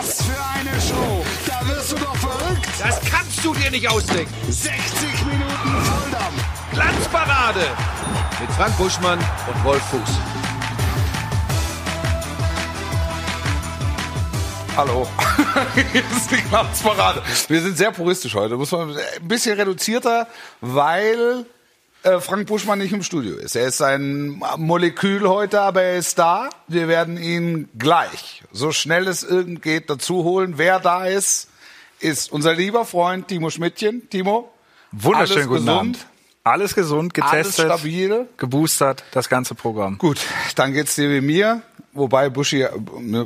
Was für eine Show! Da wirst du doch verrückt! Das kannst du dir nicht ausdenken. 60 Minuten Volldampf! Glanzparade mit Frank Buschmann und Wolf Fuß. Hallo. Hier ist die Glanzparade. Wir sind sehr puristisch heute. Muss man ein bisschen reduzierter, weil Frank Buschmann nicht im Studio ist. Er ist ein Molekül heute, aber er ist da. Wir werden ihn gleich, so schnell es irgend geht, dazu holen. Wer da ist, ist unser lieber Freund Timo Schmidtchen. Timo, Wunderschönen alles guten gesund? Abend. Alles gesund, getestet, Alles stabil. geboostert, das ganze Programm. Gut, dann geht's dir wie mir. Wobei Buschi äh,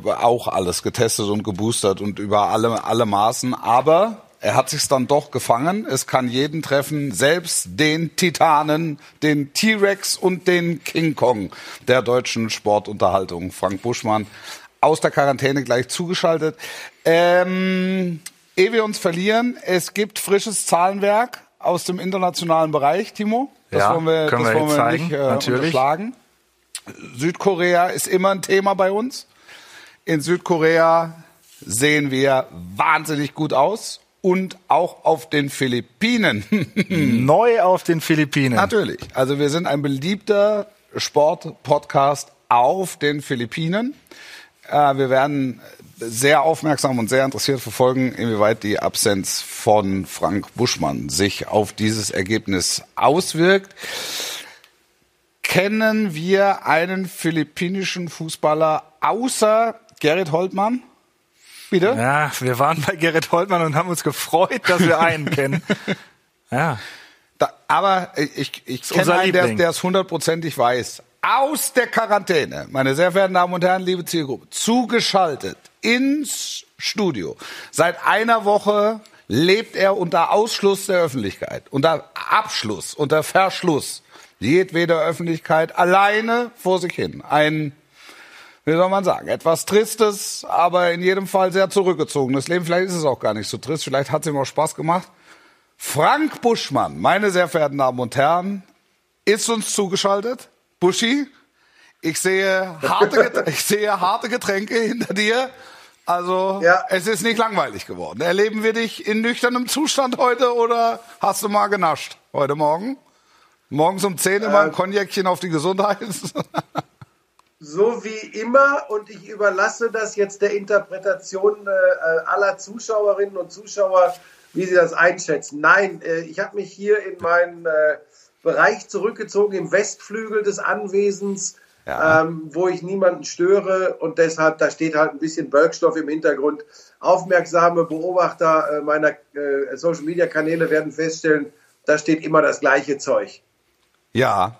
auch alles getestet und geboostert und über alle, alle Maßen. Aber er hat sich's dann doch gefangen. Es kann jeden treffen, selbst den Titanen, den T-Rex und den King Kong der deutschen Sportunterhaltung. Frank Buschmann aus der Quarantäne gleich zugeschaltet. Ähm, ehe wir uns verlieren, es gibt frisches Zahlenwerk aus dem internationalen Bereich, Timo. Das Ja, wollen wir, können das wir wollen wir zeigen, nicht äh, natürlich. unterschlagen. Südkorea ist immer ein Thema bei uns. In Südkorea sehen wir wahnsinnig gut aus und auch auf den Philippinen. Neu auf den Philippinen. Natürlich. Also wir sind ein beliebter Sportpodcast auf den Philippinen. Äh, wir werden sehr aufmerksam und sehr interessiert verfolgen, inwieweit die Absenz von Frank Buschmann sich auf dieses Ergebnis auswirkt. Kennen wir einen philippinischen Fußballer außer Gerrit Holtmann? Bitte? Ja, wir waren bei Gerrit Holtmann und haben uns gefreut, dass wir einen kennen. Ja. Da, aber ich, ich kenne einen, der es hundertprozentig weiß. Aus der Quarantäne, meine sehr verehrten Damen und Herren, liebe Zielgruppe, zugeschaltet ins Studio. Seit einer Woche lebt er unter Ausschluss der Öffentlichkeit, unter Abschluss, unter Verschluss jedweder Öffentlichkeit, alleine vor sich hin. Ein, wie soll man sagen, etwas Tristes, aber in jedem Fall sehr zurückgezogenes Leben. Vielleicht ist es auch gar nicht so trist, vielleicht hat es ihm auch Spaß gemacht. Frank Buschmann, meine sehr verehrten Damen und Herren, ist uns zugeschaltet. Buschi, ich sehe harte, Get- ich sehe harte Getränke hinter dir. Also, Ja. es ist nicht langweilig geworden. Erleben wir dich in nüchternem Zustand heute oder hast du mal genascht heute Morgen? Morgens um 10 immer ein Cognacchen auf die Gesundheit. So wie immer und ich überlasse das jetzt der Interpretation äh, aller Zuschauerinnen und Zuschauer, wie sie das einschätzen. Nein, äh, ich habe mich hier in meinen äh, Bereich zurückgezogen, im Westflügel des Anwesens, Ja. ähm, wo ich niemanden störe und deshalb, da steht halt ein bisschen Bergstoff im Hintergrund. Aufmerksame Beobachter äh, meiner äh, Social-Media-Kanäle werden feststellen, da steht immer das gleiche Zeug. ja.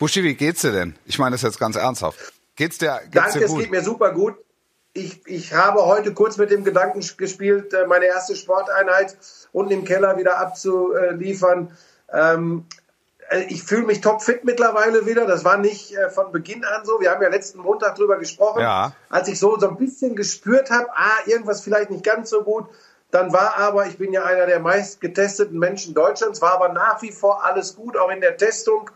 Buschi, wie geht's dir denn? Ich meine das jetzt ganz ernsthaft. Geht's dir, geht's Danke, dir es gut? geht mir super gut. Ich, ich habe heute kurz mit dem Gedanken gespielt, äh, meine erste Sporteinheit unten im Keller wieder abzuliefern. Ähm, äh, ich fühle mich topfit mittlerweile wieder. Das war nicht äh, von Beginn an so. Wir haben ja letzten Montag drüber gesprochen. Ja. Als ich so, so ein bisschen gespürt habe, ah, irgendwas vielleicht nicht ganz so gut, dann war aber, ich bin ja einer der meist getesteten Menschen Deutschlands, war aber nach wie vor alles gut, auch in der Testung.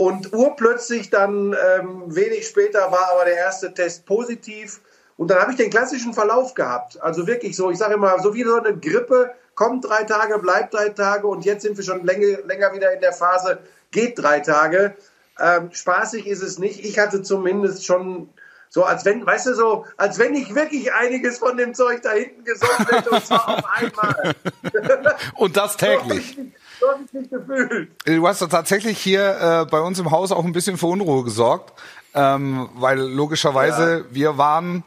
Und urplötzlich dann ähm, wenig später war aber der erste Test positiv. Und dann habe ich den klassischen Verlauf gehabt. Also wirklich so, ich sage immer, so wie so eine Grippe, kommt drei Tage, bleibt drei Tage und jetzt sind wir schon länger, länger wieder in der Phase, geht drei Tage. Ähm, spaßig ist es nicht. Ich hatte zumindest schon so, als wenn, weißt du, so, als wenn ich wirklich einiges von dem Zeug da hinten gesoffen hätte und zwar auf einmal. Und das täglich. So habe ich mich gefühlt. Du hast tatsächlich hier äh, bei uns im Haus auch ein bisschen für Unruhe gesorgt, ähm, weil logischerweise wir waren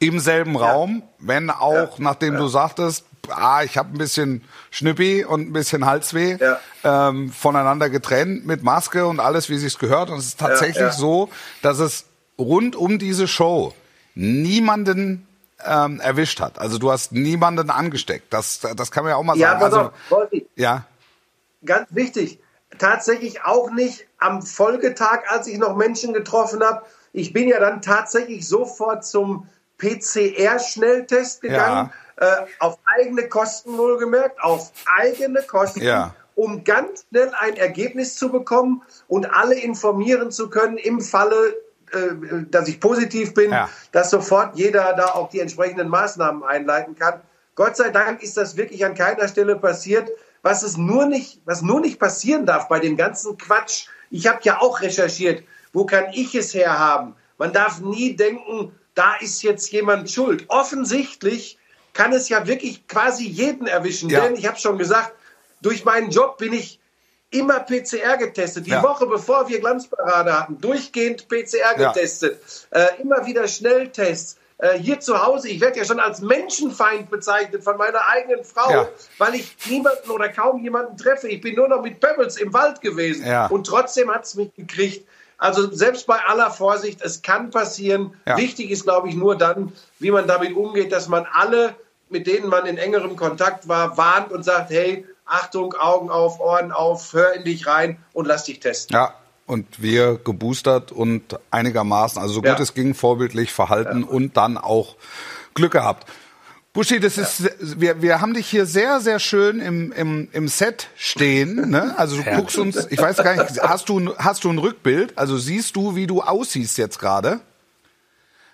im selben Raum, wenn auch, nachdem du sagtest, ah, ich habe ein bisschen Schnüppi und ein bisschen Halsweh, Ja. ähm, voneinander getrennt mit Maske und alles, wie sich's gehört. Und es ist tatsächlich ja. so, dass es rund um diese Show niemanden ähm, erwischt hat. Also du hast niemanden angesteckt. Das, das kann man ja auch mal Ja, sagen. Also, auf, Wolfi, ja. Ganz wichtig, tatsächlich auch nicht am Folgetag, als ich noch Menschen getroffen habe. Ich bin ja dann tatsächlich sofort zum PCR-Schnelltest gegangen, äh, auf eigene Kosten wohlgemerkt, auf eigene Kosten, Ja. um ganz schnell ein Ergebnis zu bekommen und alle informieren zu können im Falle äh, dass ich positiv bin, Ja. dass sofort jeder da auch die entsprechenden Maßnahmen einleiten kann. Gott sei Dank ist das wirklich an keiner Stelle passiert. Was es nur nicht, was nur nicht passieren darf bei dem ganzen Quatsch. Ich habe ja auch recherchiert. Wo kann ich es herhaben? Man darf nie denken, da ist jetzt jemand schuld. Offensichtlich kann es ja wirklich quasi jeden erwischen. Ja. Denn ich habe schon gesagt, durch meinen Job bin ich immer PCR getestet. Die Ja. Woche bevor wir Glanzparade hatten, durchgehend PCR Ja. getestet. Äh, immer wieder Schnelltests. Äh, hier zu Hause, ich werde ja schon als Menschenfeind bezeichnet von meiner eigenen Frau, Ja. weil ich niemanden oder kaum jemanden treffe. Ich bin nur noch mit Pebbles im Wald gewesen. Ja. Und trotzdem hat es mich gekriegt. Also selbst bei aller Vorsicht, es kann passieren. Ja. Wichtig ist, glaube ich, nur dann, wie man damit umgeht, dass man alle, mit denen man in engerem Kontakt war, warnt und sagt, hey, Achtung, Augen auf, Ohren auf, hör in dich rein und lass dich testen. Ja, und wir geboostert und einigermaßen, also so gut Ja. es ging, vorbildlich verhalten und dann auch Glück gehabt. Buschi, das ist, wir, wir haben dich hier sehr, sehr schön im, im, im Set stehen. Ne? Also du guckst uns, ich weiß gar nicht, hast du, hast du ein Rückbild? Also siehst du, wie du aussiehst jetzt gerade?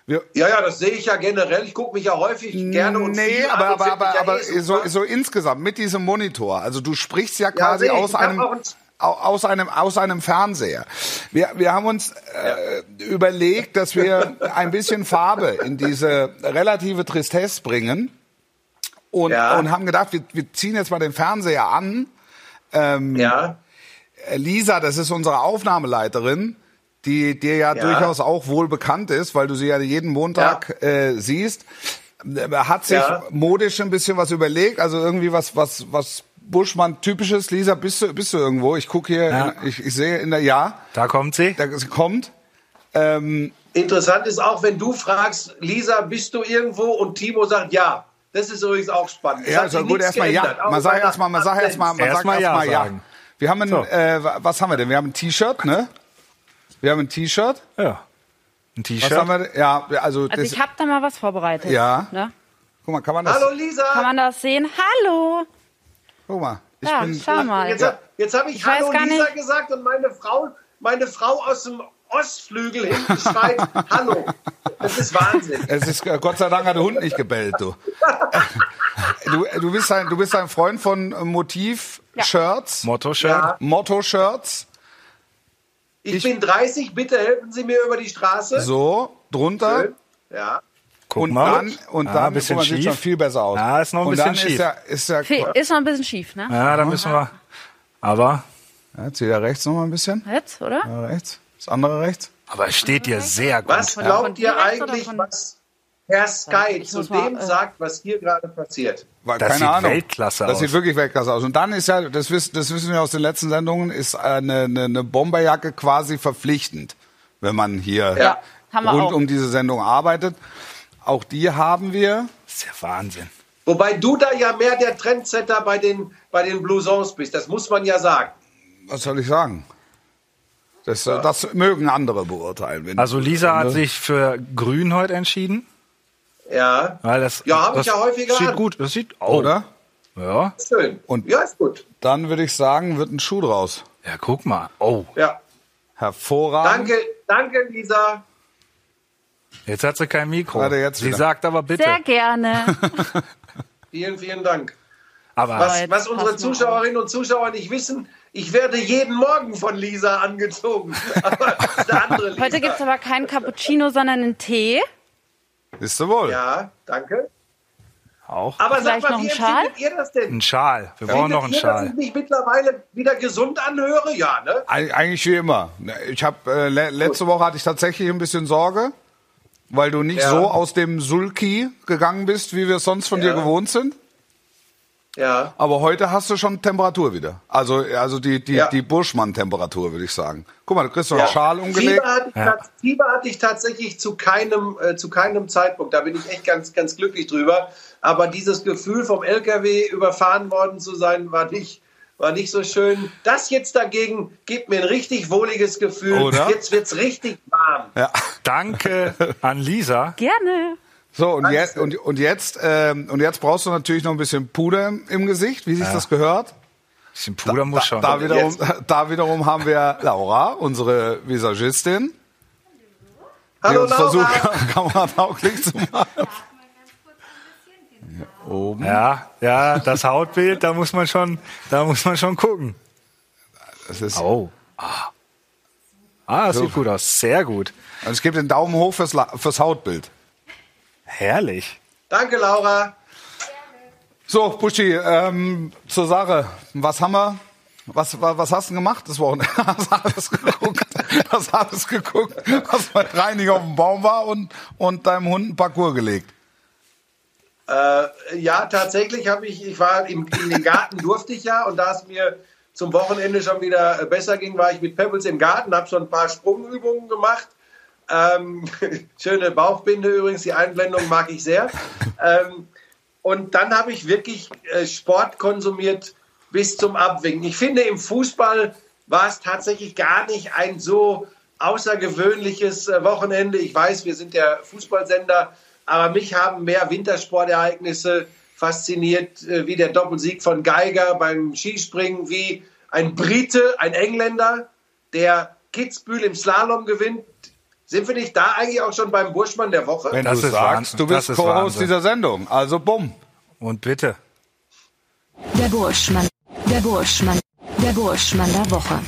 Wir, Ja, ja, das sehe ich ja generell. Ich gucke mich ja häufig gerne und nee, viel aber, an aber, aber, ja aber eh so, so insgesamt mit diesem Monitor. Also du sprichst ja quasi ich. aus einem ein- aus einem aus einem Fernseher. Wir, wir haben uns äh, überlegt, dass wir ein bisschen Farbe in diese relative Tristesse bringen und, Ja. und haben gedacht, wir, wir ziehen jetzt mal den Fernseher an. Ja, Äh, Lisa, das ist unsere Aufnahmeleiterin, die dir ja, Ja. durchaus auch wohl bekannt ist, weil du sie ja jeden Montag äh, siehst. Äh, Hat sich Ja. modisch ein bisschen was überlegt, also irgendwie was, was, was Buschmann typisches. Lisa, bist du, bist du irgendwo? Ich gucke hier, Ja. in, ich, ich sehe in der, ja, Da kommt sie. da sie kommt. Ähm, interessant ist auch, wenn du fragst, Lisa, bist du irgendwo? Und Timo sagt ja. Das ist übrigens auch spannend. Es ja, so sich gut, erstmal ja. Man sagt erstmal, man sagt erstmal, man sagt Erstmal ja ja. sagen. Wir haben ein, So. äh, was haben wir denn? Wir haben ein T-Shirt, ne? Wir haben ein T-Shirt. Ja. Ein T-Shirt. Ja, also, Also das, ich habe da mal was vorbereitet. Ja. Ne? guck mal, kann man das? Hallo Lisa! Kann man das sehen? Hallo! Guck mal. Ich Ja, bin, schau mal. Jetzt, jetzt habe ich, Ich Hallo Lisa nicht- gesagt und meine Frau, meine Frau aus dem Ostflügel hinten schreit Hallo. Das ist Wahnsinn. Es ist äh, Gott sei Dank hat der Hund nicht gebellt, du. du, du bist ein, du bist ein Freund von äh, Motiv-Shirts, Motto-Shirt. Ja. Motto-Shirts. Ich, Ich- bin 30, bitte helfen Sie mir über die Straße. So drunter. Schön. Ja. Guck Und mal. dann, und Ah, dann ein bisschen guck sieht schon viel besser aus. Ja, ist noch ein und bisschen dann schief. Ist er, ist er, Fe- Ist noch ein bisschen schief, ne? Ja, da müssen wir. Aber, ja, zieht er rechts noch mal ein bisschen. Jetzt, oder? Ja, rechts. Das andere rechts. aber es steht dir sehr gut. Was glaubt dir ihr eigentlich, was Herr Sky zu mal, dem äh, sagt, was hier gerade passiert? Weil, Das keine sieht Ahnung. Weltklasse Das aus. sieht wirklich Weltklasse aus. Und dann ist ja, das wissen, das wissen wir aus den letzten Sendungen, ist eine, eine, eine Bomberjacke quasi verpflichtend, wenn man hier Ja, rund um diese Sendung arbeitet. Auch die haben wir. Das ist ja Wahnsinn. Wobei du da ja mehr der Trendsetter bei den, bei den Blousons bist, das muss man ja sagen. Was soll ich sagen? Das, äh, das mögen andere beurteilen. Wenn Also Lisa hat sich für Grün heute entschieden. Ja, Weil das, Ja, hab ich ja häufiger Sieht an. gut, das sieht, oh. Oder? Ja. schön. Und- ja, ist gut. Dann würde ich sagen, wird ein Schuh draus. Ja, guck mal. Oh, Ja. Hervorragend. Danke, danke, Lisa. Jetzt hat sie kein Mikro. Warte, jetzt sie wieder. sagt aber bitte. Sehr gerne. Vielen, vielen Dank. Aber Was, was unsere Zuschauerinnen und Zuschauer nicht wissen, ich werde jeden Morgen von Lisa angezogen. Aber das ist eine andere Lisa. Heute gibt's aber keinen Cappuccino, sondern einen Tee. Bist du wohl? Ja, danke. auch Aber Vielleicht sag mal, wie empfindet ihr das denn? ein Schal. Wir brauchen noch einen ihr, dass Schal. ich mich mittlerweile wieder gesund anhöre? Ja, ne? Eig- Eigentlich wie immer. Ich habe äh, le letzte Woche hatte ich tatsächlich ein bisschen Sorge, weil du nicht Ja. so aus dem Sulki gegangen bist, wie wir es sonst von dir Ja. gewohnt sind. Ja. Aber heute hast du schon Temperatur wieder. Also also die die Ja. die Burschmann-Temperatur würde ich sagen. Guck mal, du kriegst noch Ja. einen Schal umgelegt. Fieber hatte, ich, tats- Fieber hatte ich tatsächlich zu keinem, äh, zu keinem Zeitpunkt. Da bin ich echt ganz, ganz glücklich drüber. Aber dieses Gefühl, vom LKW überfahren worden zu sein, war nicht, war nicht so schön. Das jetzt dagegen gibt mir ein richtig wohliges Gefühl. Oder? Jetzt wird's richtig warm. Ja. Danke an Lisa. Gerne. So und Danke. jetzt und, und jetzt ähm, und jetzt brauchst du natürlich noch ein bisschen Puder im, im Gesicht, wie sich das gehört. Bisschen Puder muss schon. Da wiederum, da wiederum haben wir Laura, unsere Visagistin. Hallo uns versucht, Laura. kameratauglich zu machen. Oben. Ja, ja, das Hautbild, da muss man schon, da muss man schon gucken. Das ist, Oh. Ah, ah das sieht gut aus. Sehr gut. also es gibt den Daumen hoch fürs, fürs Hautbild. Herrlich. Danke, Laura. So, Buschi, ähm, zur Sache. Was haben wir? Was, wa- was hast du denn gemacht das Wochenende? Hast alles geguckt? Hast alles geguckt? Hast bei Reining auf dem Baum war und, und deinem Hund einen Parcours gelegt? Äh, ja, tatsächlich habe ich, ich war im, in den Garten durfte ich ja und da es mir zum Wochenende schon wieder besser ging, war ich mit Pebbles im Garten, habe so ein paar Sprungübungen gemacht. Ähm, schöne Bauchbinde übrigens, die Einblendung mag ich sehr. Ähm, und dann habe ich wirklich äh, Sport konsumiert bis zum Abwinken. Ich finde, im Fußball war es tatsächlich gar nicht ein so außergewöhnliches äh, Wochenende. Ich weiß, wir sind der Fußballsender, aber mich haben mehr Wintersportereignisse fasziniert, äh, wie der Doppelsieg von Geiger beim Skispringen, wie ein Brite, ein Engländer, der Kitzbühel im Slalom gewinnt. Sind wir nicht da eigentlich auch schon beim Burschmann der Woche? Wenn Das du ist sagst, Wahnsinn. du bist Co-Host dieser Sendung. Also bumm. Und bitte. Der Burschmann. Der Burschmann. Der Burschmann der Woche.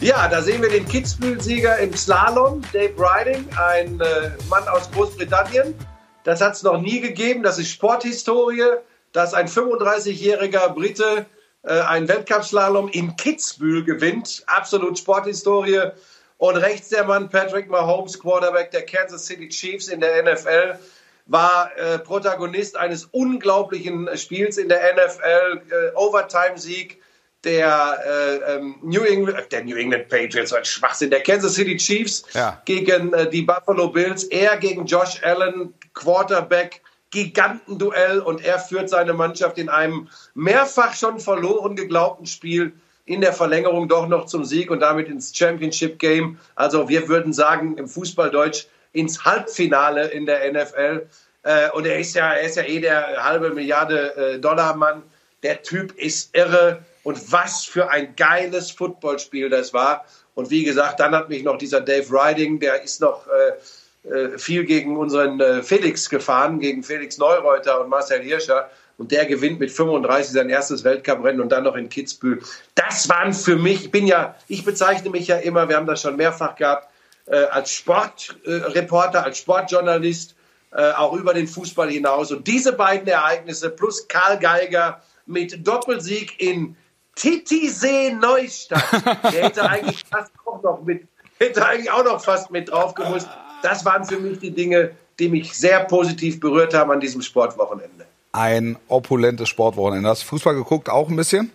Ja, da sehen wir den Kitzbühel-Sieger im Slalom, Dave Riding, ein äh, Mann aus Großbritannien. Das hat es noch nie gegeben. Das ist Sporthistorie, dass ein 35-jähriger Brite äh, einen Weltcup-Slalom in Kitzbühel gewinnt. Absolut Sporthistorie. Und rechts der Mann Patrick Mahomes, Quarterback der Kansas City Chiefs in der NFL, war äh, Protagonist eines unglaublichen Spiels in der NFL, äh, Overtime-Sieg der, äh, ähm, New England, äh, der New England Patriots, so ein Schwachsinn, der Kansas City Chiefs Ja. gegen äh, die Buffalo Bills, er gegen Josh Allen, Quarterback, Gigantenduell und er führt seine Mannschaft in einem mehrfach schon verloren geglaubten Spiel in der Verlängerung doch noch zum Sieg und damit ins Championship Game. Also wir würden sagen im Fußballdeutsch ins Halbfinale in der NFL. Äh, und er ist ja, er ist ja eh der halbe Milliarde äh, Dollar Mann. Der Typ ist irre und was für ein geiles Footballspiel das war. Und wie gesagt, dann hat mich noch dieser Dave Riding, der ist noch äh, äh, viel gegen unseren äh, Felix gefahren, gegen Felix Neureuter und Marcel Hirscher. Und der gewinnt mit 35 sein erstes Weltcuprennen und dann noch in Kitzbühel. Das waren für mich, ich bin ja, ich bezeichne mich ja immer, wir haben das schon mehrfach gehabt, äh, als Sportreporter, als Sportjournalist, äh, auch über den Fußball hinaus. Und diese beiden Ereignisse plus Karl Geiger mit Doppelsieg in Titisee Neustadt, der hätte eigentlich fast auch noch mit, hätte eigentlich auch noch fast mit drauf gemusst. Das waren für mich die Dinge, die mich sehr positiv berührt haben an diesem Sportwochenende. Ein opulentes Sportwochenende. Hast du Fußball geguckt auch ein bisschen?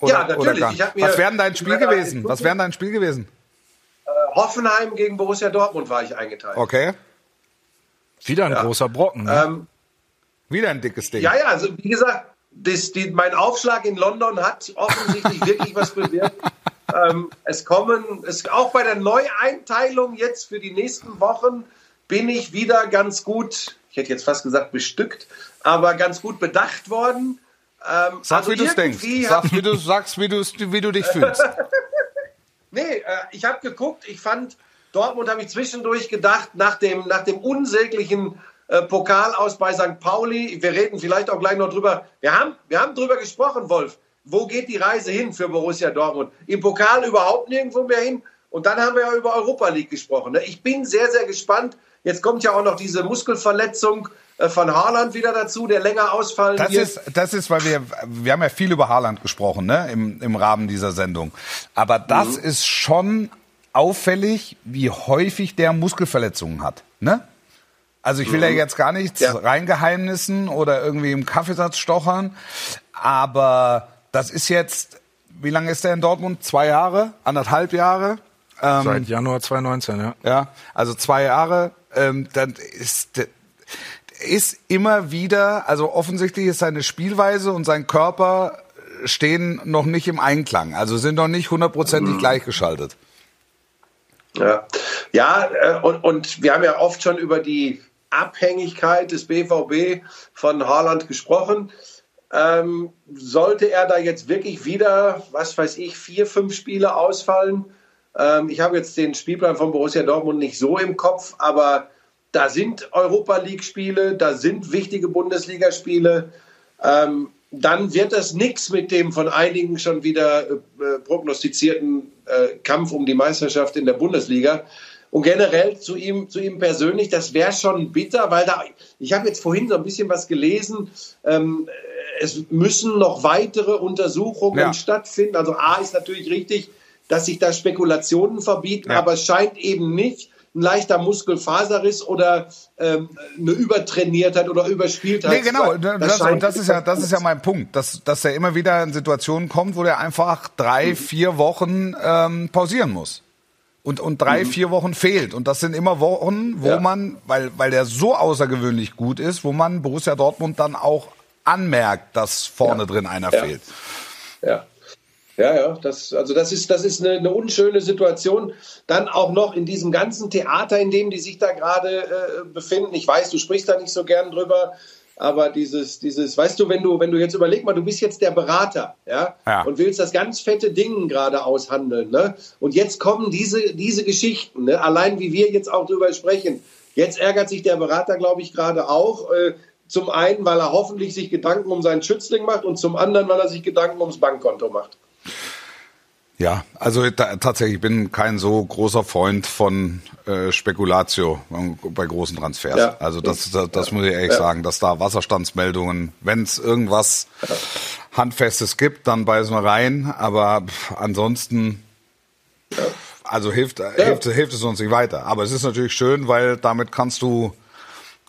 Ja, natürlich. Was wäre denn dein Spiel gewesen? Was wäre dein Spiel gewesen? Hoffenheim gegen Borussia Dortmund war ich eingeteilt. Okay. Wieder ein großer Brocken. Ne? Ähm, Wieder ein dickes Ding. Ja, ja, also wie gesagt, das, die, mein Aufschlag in London hat offensichtlich wirklich was bewirkt. Ähm, es kommen, es, auch bei der Neueinteilung jetzt für die nächsten Wochen bin ich wieder ganz gut, ich hätte jetzt fast gesagt bestückt, aber ganz gut bedacht worden. Ähm, Sag, also wie du es denkst. Sag, wie du sagst, wie, du's- wie du dich fühlst. Nee, äh, ich habe geguckt, ich fand, Dortmund habe ich zwischendurch gedacht, nach dem, nach dem unsäglichen äh, Pokal aus bei St. Pauli, wir reden vielleicht auch gleich noch drüber, wir haben, wir haben drüber gesprochen, Wolf, wo geht die Reise hin für Borussia Dortmund? Im Pokal überhaupt nirgendwo mehr hin und dann haben wir ja über Europa League gesprochen. Ne? Ich bin sehr, sehr gespannt. Jetzt kommt ja auch noch diese Muskelverletzung äh, von Haaland wieder dazu, der länger ausfallen Das wird. ist, das ist, weil wir, wir haben ja viel über Haaland gesprochen, ne, im, im Rahmen dieser Sendung. Aber das Mhm. ist schon auffällig, wie häufig der Muskelverletzungen hat, ne? Also ich will ja jetzt gar nichts Mhm. Ja. reingeheimnissen oder irgendwie im Kaffeesatz stochern, aber das ist jetzt, wie lange ist der in Dortmund? Zwei Jahre? Anderthalb Jahre? Ähm, Seit Januar 2019, ja. ja, also zwei Jahre, ähm, dann ist ist immer wieder, also offensichtlich ist seine Spielweise und sein Körper stehen noch nicht im Einklang, also sind noch nicht hundertprozentig gleichgeschaltet. Ja, ja äh, und, und wir haben ja oft schon über die Abhängigkeit des BVB von Haaland gesprochen. Ähm, sollte er da jetzt wirklich wieder, was weiß ich, vier, fünf Spiele ausfallen, Ähm, ich habe jetzt den Spielplan von Borussia Dortmund nicht so im Kopf, aber da sind Europa League-Spiele, da sind wichtige Bundesligaspiele. Ähm, dann wird das nichts mit dem von einigen schon wieder äh, prognostizierten äh, Kampf um die Meisterschaft in der Bundesliga. Und generell zu ihm, zu ihm persönlich, das wäre schon bitter, weil da, ich habe jetzt vorhin so ein bisschen was gelesen, ähm, es müssen noch weitere Untersuchungen Ja. stattfinden. Also A ist natürlich richtig, dass sich da Spekulationen verbieten, Ja. aber es scheint eben nicht ein leichter Muskelfaserriss oder ähm, eine Übertrainiertheit oder Überspieltheit. Nee, genau. Das, und das ist ja, das ist ja mein Punkt, dass, dass er immer wieder in Situationen kommt, wo der einfach drei, vier Wochen ähm, pausieren muss. Und, und drei, vier Wochen fehlt. Und das sind immer Wochen, wo Ja. man, weil, weil der so außergewöhnlich gut ist, wo man Borussia Dortmund dann auch anmerkt, dass vorne Ja. drin einer Ja. fehlt. Ja. Ja, ja, das, also das ist, das ist eine, eine unschöne Situation. Dann auch noch in diesem ganzen Theater, in dem die sich da gerade äh, befinden. Ich weiß, du sprichst da nicht so gern drüber, aber dieses, dieses, weißt du, wenn du, wenn du jetzt überleg mal, du bist jetzt der Berater, ja, Ja. und willst das ganz fette Ding gerade aushandeln, ne? Und jetzt kommen diese, diese Geschichten, ne? Allein wie wir jetzt auch drüber sprechen. Jetzt ärgert sich der Berater, glaube ich, gerade auch. Äh, zum einen, weil er hoffentlich sich Gedanken um seinen Schützling macht und zum anderen, weil er sich Gedanken ums Bankkonto macht. Ja, also da, tatsächlich, ich bin kein so großer Freund von äh, Spekulatio bei großen Transfers. Ja. Also das, das, das muss ich ehrlich sagen, dass da Wasserstandsmeldungen, wenn es irgendwas Handfestes gibt, dann beißen wir rein. Aber pff, ansonsten, also hilft, hilft, hilft es uns nicht weiter. Aber es ist natürlich schön, weil damit kannst du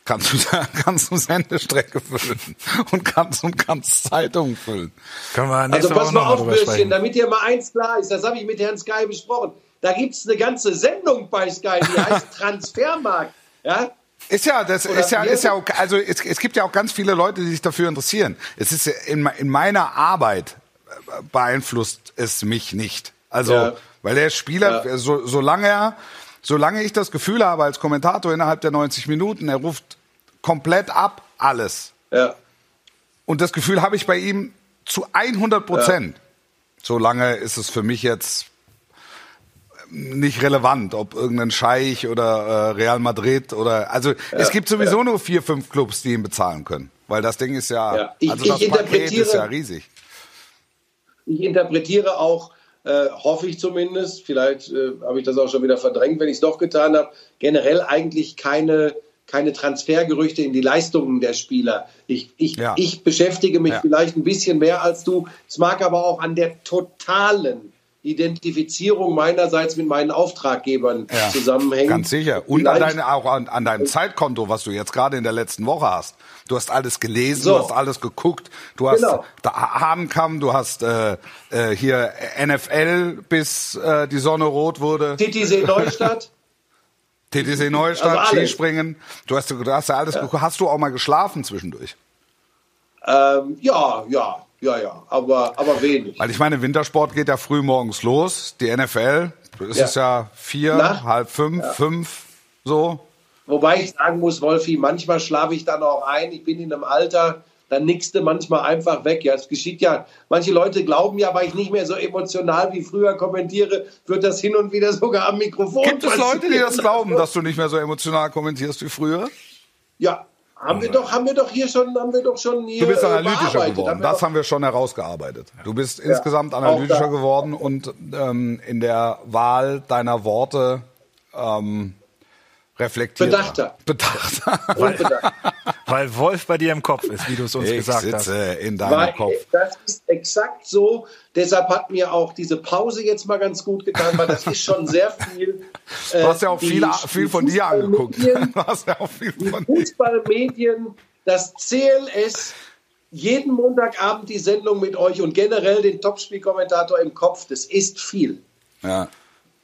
kannst du kannst du Sendestrecke füllen und kannst und kannst Zeitungen füllen. Können wir Also nächste pass Woche mal auf, Bürschchen, damit dir mal eins klar ist, das habe ich mit Herrn Sky besprochen. Da gibt es eine ganze Sendung bei Sky, die heißt Transfermarkt. Ja? Ist ja, das Oder ist ja, ist ja, okay. also es, es gibt ja auch ganz viele Leute, die sich dafür interessieren. Es ist in, in meiner Arbeit äh, beeinflusst es mich nicht. Also, Ja. weil der Spieler, Ja. so, solange er, solange ich das Gefühl habe als Kommentator innerhalb der 90 Minuten, er ruft komplett ab, alles. Ja. Und das Gefühl habe ich bei ihm zu 100 Prozent. Solange ist es für mich jetzt nicht relevant, ob irgendein Scheich oder äh, Real Madrid oder also es gibt sowieso nur vier, fünf Clubs, die ihn bezahlen können, weil das Ding ist ja, Ja. Ich- also das Paket ist ja riesig. Ich interpretiere auch, äh, hoffe ich zumindest, vielleicht äh, habe ich das auch schon wieder verdrängt, wenn ich es doch getan habe, generell eigentlich keine, keine Transfergerüchte in die Leistungen der Spieler. Ich, ich, Ja. ich beschäftige mich Ja. vielleicht ein bisschen mehr als du. Es mag aber auch an der totalen Identifizierung meinerseits mit meinen Auftraggebern Ja, zusammenhängen. Ganz sicher. Und an deine, auch an, an deinem Zeitkonto, was du jetzt gerade in der letzten Woche hast. Du hast alles gelesen, So. du hast alles geguckt, du hast Genau. Hahnkamm, du hast äh, äh, hier NFL, bis äh, die Sonne rot wurde. TTC Neustadt. TTC Neustadt, Also. Skispringen. Du hast, du hast ja alles geguckt. Hast du auch mal geschlafen zwischendurch? ähm, ja, ja, ja, ja, aber, aber wenig. Weil ich meine, Wintersport geht ja früh morgens los. Die NFL ist Ja. es ja vier, Nacht. halb fünf, fünf, so. Wobei ich sagen muss, Wolfi, manchmal schlafe ich dann auch ein. Ich bin in einem Alter, dann nickste manchmal einfach weg. Ja, es geschieht ja. Manche Leute glauben ja, weil ich nicht mehr so emotional wie früher kommentiere, wird das hin und wieder sogar am Mikrofon. Gibt es Leute, die das glauben, dass du nicht mehr so emotional kommentierst wie früher? Ja, haben wir doch, haben wir doch hier schon, haben wir doch schon hier. Du bist äh, analytischer geworden. Haben Das haben wir schon herausgearbeitet. Du bist insgesamt auch analytischer geworden und ähm, in der Wahl deiner Worte ähm, reflektierter. Bedachter. Bedachter. Unbedacht. Weil Wolf bei dir im Kopf ist, wie du es uns Ich gesagt hast. sitze in deinem Weil Kopf. das ist exakt so. Deshalb hat mir auch diese Pause jetzt mal ganz gut getan, weil das ist schon sehr viel. äh, Du hast ja auch viel, viel von dir angeguckt. Du hast ja auch viel Die von Fußballmedien, das CLS, jeden Montagabend die Sendung mit euch und generell den Topspielkommentator im Kopf. Das ist viel. ja.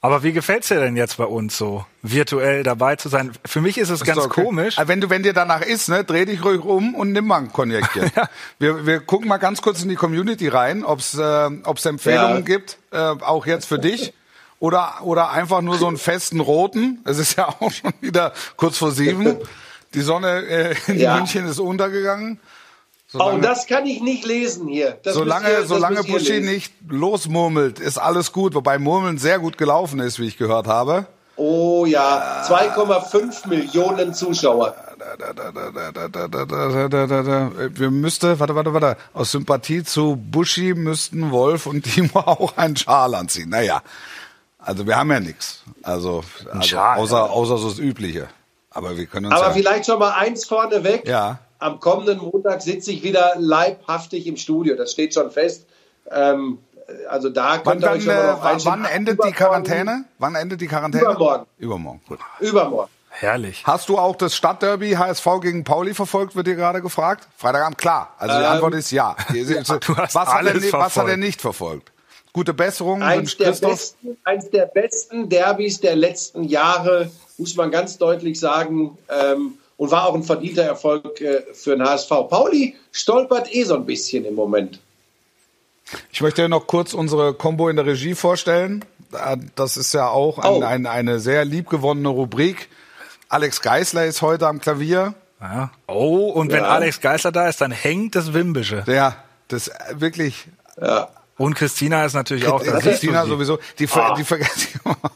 Aber wie gefällt's dir denn jetzt bei uns so, virtuell dabei zu sein? Für mich ist es ganz Ist okay. komisch. Aber Wenn du, wenn dir danach ist, ne, dreh dich ruhig um und nimm mal ein Cognacchen. wir, wir gucken mal ganz kurz in die Community rein, ob es äh, ob's Empfehlungen Ja. gibt, äh, auch jetzt für dich. Oder, oder einfach nur so einen festen roten. Es ist ja auch schon wieder kurz vor sieben. Die Sonne äh, in Ja. München ist untergegangen. Solange, oh, das kann ich nicht lesen hier. Das solange ihr, solange Buschi nicht losmurmelt, ist alles gut. Wobei Murmeln sehr gut gelaufen ist, wie ich gehört habe. Oh ja, 2,5 Millionen Zuschauer. Wir müsste, warte, warte, warte, aus Sympathie zu Buschi müssten Wolf und Timo auch einen Schal anziehen. Naja, also wir haben ja nichts. Also, also außer, außer so das Übliche. Aber wir können uns Aber ja vielleicht schon mal eins vorneweg. Ja am kommenden Montag sitze ich wieder leibhaftig im Studio. Das steht schon fest. Ähm, also da Wann, könnt ihr wann, euch schon mal äh, drauf wann, endet die Übermorgen- Quarantäne? Wann endet die Quarantäne? Übermorgen. Übermorgen, gut. Übermorgen. Herrlich. Hast du auch das Stadtderby HSV gegen Pauli verfolgt, wird dir gerade gefragt? Freitagabend, klar. Also die Ähm, Antwort ist ja. du hast was, hat er, alles ni- was hat er nicht verfolgt? Gute Besserung, Eins der, besten, eins der besten Derbys der letzten Jahre, muss man ganz deutlich sagen. Ähm, und war auch ein verdienter Erfolg äh, für den HSV. Pauli stolpert eh so ein bisschen im Moment. Ich möchte dir noch kurz unsere Combo in der Regie vorstellen. Äh, Das ist ja auch ein, Oh. ein, eine sehr liebgewonnene Rubrik. Alex Geisler ist heute am Klavier. Ja. Oh, und wenn Ja. Alex Geißler da ist, dann hängt das Wimbische. Der, das äh, wirklich Ja. Und Christina ist natürlich auch da. Christina sowieso. Die, ver- die ver-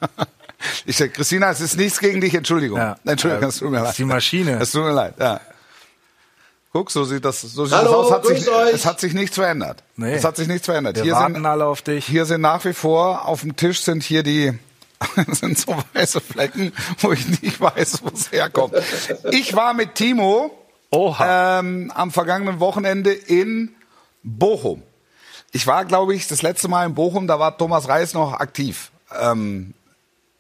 ich sag, Christina, es ist nichts gegen dich, Entschuldigung. Ja. Entschuldigung, es tut mir Das leid. ist die Maschine. Es tut mir leid, ja. Guck, so sieht das, so sieht Hallo, das aus. Hat sich, euch. es hat sich nichts verändert. Nee. Es hat sich nichts verändert. Wir Hier warten sind, alle auf dich. hier sind nach wie vor auf dem Tisch sind hier die sind so weiße Flecken, wo ich nicht weiß, wo es herkommt. Ich war mit Timo Oha. ähm, am vergangenen Wochenende in Bochum. Ich war, glaube ich, das letzte Mal in Bochum, da war Thomas Reis noch aktiv. Ähm,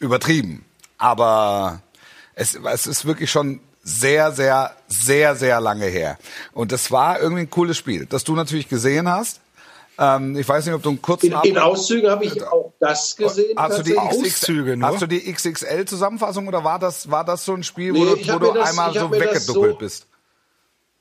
übertrieben. Aber es, es ist wirklich schon sehr, sehr, sehr, sehr lange her. Und das war irgendwie ein cooles Spiel, das du natürlich gesehen hast. Ähm, ich weiß nicht, ob du einen kurzen In, in Auszügen habe ich auch das gesehen. Hast du die. Auszüge nur? Hast du die XXL-Zusammenfassung oder war das, war das so ein Spiel, Nee, wo, du, wo du das- einmal so weggeduckelt so- bist?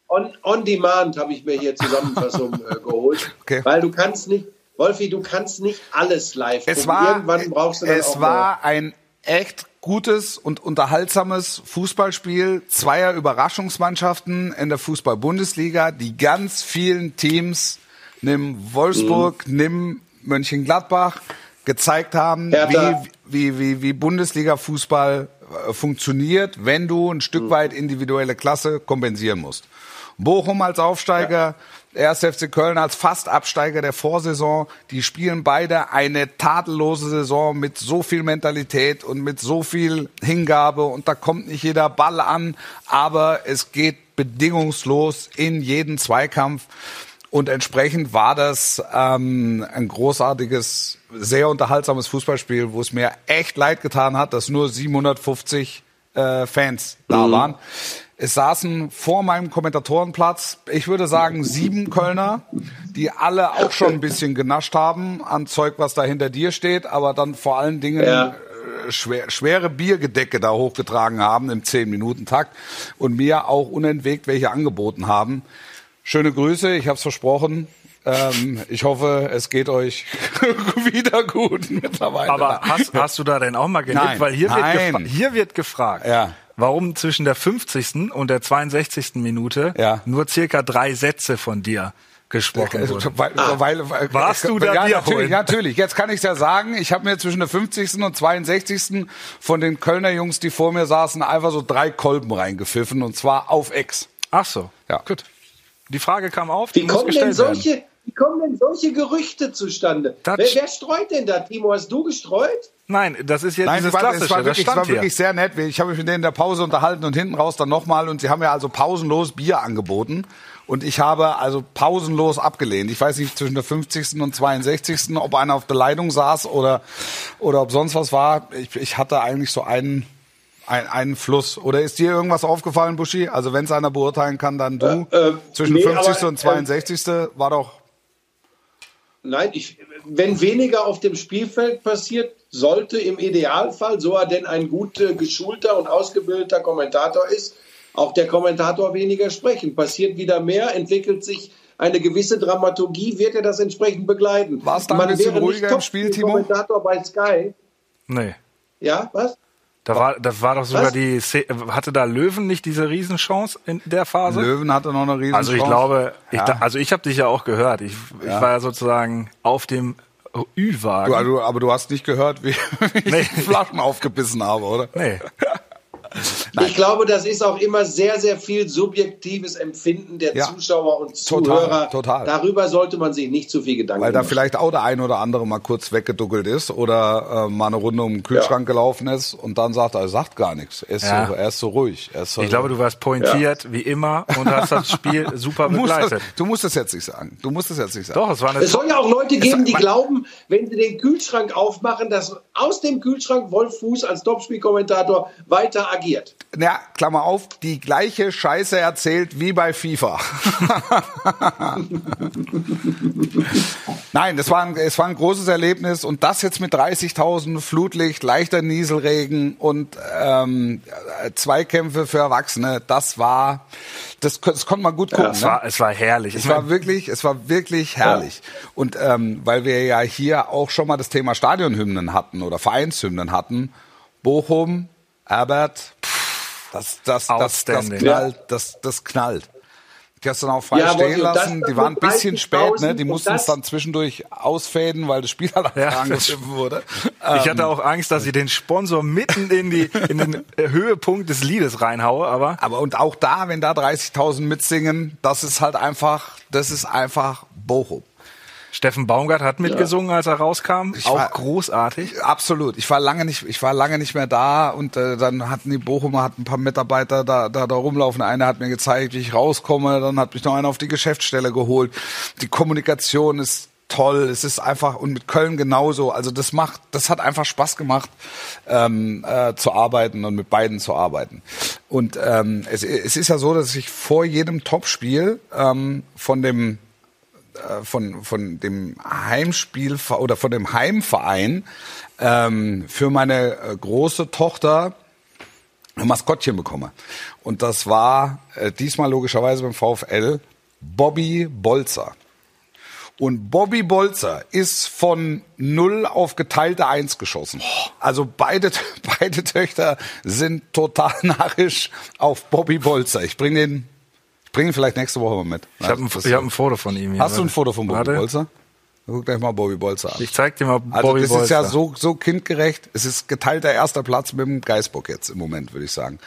On, on Demand habe ich mir hier Zusammenfassung äh, geholt. Okay. Weil du kannst nicht, Wolfi, du kannst nicht alles live Es gucken. war, Irgendwann brauchst du dann es war ein echt gutes und unterhaltsames Fußballspiel zweier Überraschungsmannschaften in der Fußball-Bundesliga, die ganz vielen Teams, nimm Wolfsburg, Mhm. nimm Mönchengladbach, gezeigt haben, Hertha. wie, wie, wie, wie Bundesliga-Fußball äh, funktioniert, wenn du ein Stück weit individuelle Klasse kompensieren musst. Bochum als Aufsteiger, der 1. FC Köln als fast Absteiger der Vorsaison. Die spielen beide eine tadellose Saison mit so viel Mentalität und mit so viel Hingabe und da kommt nicht jeder Ball an, aber es geht bedingungslos in jeden Zweikampf. Und entsprechend war das ähm, ein großartiges, sehr unterhaltsames Fußballspiel, wo es mir echt leid getan hat, dass nur 750 äh, Fans da waren. Es saßen vor meinem Kommentatorenplatz, ich würde sagen, sieben Kölner, die alle auch schon ein bisschen genascht haben an Zeug, was da hinter dir steht, aber dann vor allen Dingen Ja. äh, schwer, schwere Biergedecke da hochgetragen haben im 10-Minuten-Takt und mir auch unentwegt welche angeboten haben. Schöne Grüße, ich habe es versprochen. Ähm, ich hoffe, es geht euch wieder gut mittlerweile. Aber hast, hast du da denn auch mal genickt? Nein, Weil hier wird, nein. gefra hier wird gefragt, Ja. Warum zwischen der 50. und der 62. Minute Ja. nur circa drei Sätze von dir gesprochen wurden. Weil, weil, weil, Ah. Warst du da ja, Bier natürlich, holen? natürlich. Jetzt kann ich es ja sagen. Ich habe mir zwischen der 50. und 62. von den Kölner Jungs, die vor mir saßen, einfach so drei Kolben reingepfiffen und zwar auf Ex. Ach so, Ja. gut. Die Frage kam auf, die Wie muss kommen, denn gestellt werden. solche, wie kommen denn solche Gerüchte zustande? Wer, wer streut denn da, Timo? Hast du gestreut? Nein, das ist jetzt Nein, dieses es war, Klassische, es war, das wirklich, es stand war hier. wirklich sehr nett. Ich habe mich mit denen in der Pause unterhalten und hinten raus dann nochmal. Und sie haben ja also pausenlos Bier angeboten. Und ich habe also pausenlos abgelehnt. Ich weiß nicht, zwischen der 50. und 62. ob einer auf der Leitung saß oder, oder ob sonst was war. Ich, ich hatte eigentlich so einen, einen, einen Fluss. Oder ist dir irgendwas aufgefallen, Buschi? Also wenn es einer beurteilen kann, dann du. Äh, äh, zwischen nee, 50. aber, und 62. war doch Nein, ich, wenn weniger auf dem Spielfeld passiert, sollte im Idealfall, so er denn ein gut äh, geschulter und ausgebildeter Kommentator ist, auch der Kommentator weniger sprechen. Passiert wieder mehr, entwickelt sich eine gewisse Dramaturgie, wird er das entsprechend begleiten. War es da ein bisschen ruhiger im Spiel, Timo? Kommentator bei Sky. Nee. Ja, was? Da war, das war doch sogar Was? die, hatte da Löwen nicht diese Riesenchance in der Phase? Löwen hatte noch eine riesen Also ich glaube, ich, Ja. da, also ich habe dich ja auch gehört. Ich, ich Ja. war ja sozusagen auf dem Ü-Wagen. Du, du, aber du hast nicht gehört, wie, wie Nee. ich die Flaschen aufgebissen habe, oder? nee. Ich glaube, das ist auch immer sehr, sehr viel subjektives Empfinden der Ja. Zuschauer und Total, Zuhörer. total. Darüber sollte man sich nicht zu viel Gedanken Weil da machen. vielleicht auch der ein oder andere mal kurz weggeduckelt ist oder äh, mal eine Runde um den Kühlschrank gelaufen ist und dann sagt, er sagt gar nichts. Er ist, Ja. so, er ist so ruhig. Er ist so Ich glaube, du warst pointiert, wie immer, und hast das Spiel super begleitet. du musst das jetzt nicht sagen. Du musst das jetzt nicht sagen. Doch, es war eine Es soll ja auch Leute geben, die glauben, wenn sie den Kühlschrank aufmachen, dass aus dem Kühlschrank Wolf Fuß als Topspielkommentator weiter agiert. Ja, Klammer auf, die gleiche Scheiße erzählt wie bei FIFA. Nein, das war ein, es war ein großes Erlebnis und das jetzt mit 30.000 Flutlicht, leichter Nieselregen und ähm, äh, Zweikämpfe für Erwachsene, das war, das, das konnte man gut gucken. es ne? war, es war herrlich. Es war wirklich, es war wirklich herrlich. Und ähm, weil wir ja hier auch schon mal das Thema Stadionhymnen hatten oder Vereinshymnen hatten, Bochum, Herbert, pff, das, das, das, das knallt, das, das knallt. Gestern auch frei Ja, stehen lassen. das Die waren ein bisschen spät, ne? 30.000 Die mussten es dann zwischendurch ausfäden, weil das Spiel halt Ja, angepfiffen wurde. ich hatte auch Angst, dass ich den Sponsor mitten in, die, in den Höhepunkt des Liedes reinhaue, aber Aber und auch da, wenn da 30.000 mitsingen, das ist halt einfach, das ist einfach Bochum. Steffen Baumgart hat mitgesungen, als er rauskam. Ich auch war- großartig. Absolut. Ich war lange nicht, ich war lange nicht mehr da und äh, dann hatten die Bochumer hatten ein paar Mitarbeiter da, da, da rumlaufen. Einer hat mir gezeigt, wie ich rauskomme. Dann hat mich noch einer auf die Geschäftsstelle geholt. Die Kommunikation ist toll. Es ist einfach und mit Köln genauso. Also das macht, das hat einfach Spaß gemacht ähm, äh, zu arbeiten und mit beiden zu arbeiten. Und ähm, es, es ist ja so, dass ich vor jedem Topspiel ähm, von dem von, von dem Heimspiel oder von dem Heimverein ähm, für meine äh, große Tochter ein Maskottchen bekomme. Und das war äh, diesmal logischerweise beim VfL Bobby Bolzer. Und Bobby Bolzer ist von null auf geteilte Eins geschossen. Also beide, beide Töchter sind total narrisch auf Bobby Bolzer. Ich bringe den, ich bringe ihn vielleicht nächste Woche mal mit. Ich habe ein, ich hab ein Foto von ihm hier. Hast du ein Foto von Bobby. Bolzer? Guck gleich mal Bobby Bolzer an. Ich zeig dir mal Also Bobby das Bolzer. ist ja so, so kindgerecht. Es ist geteilter erster Platz mit dem Geisbock jetzt im Moment, würde ich sagen.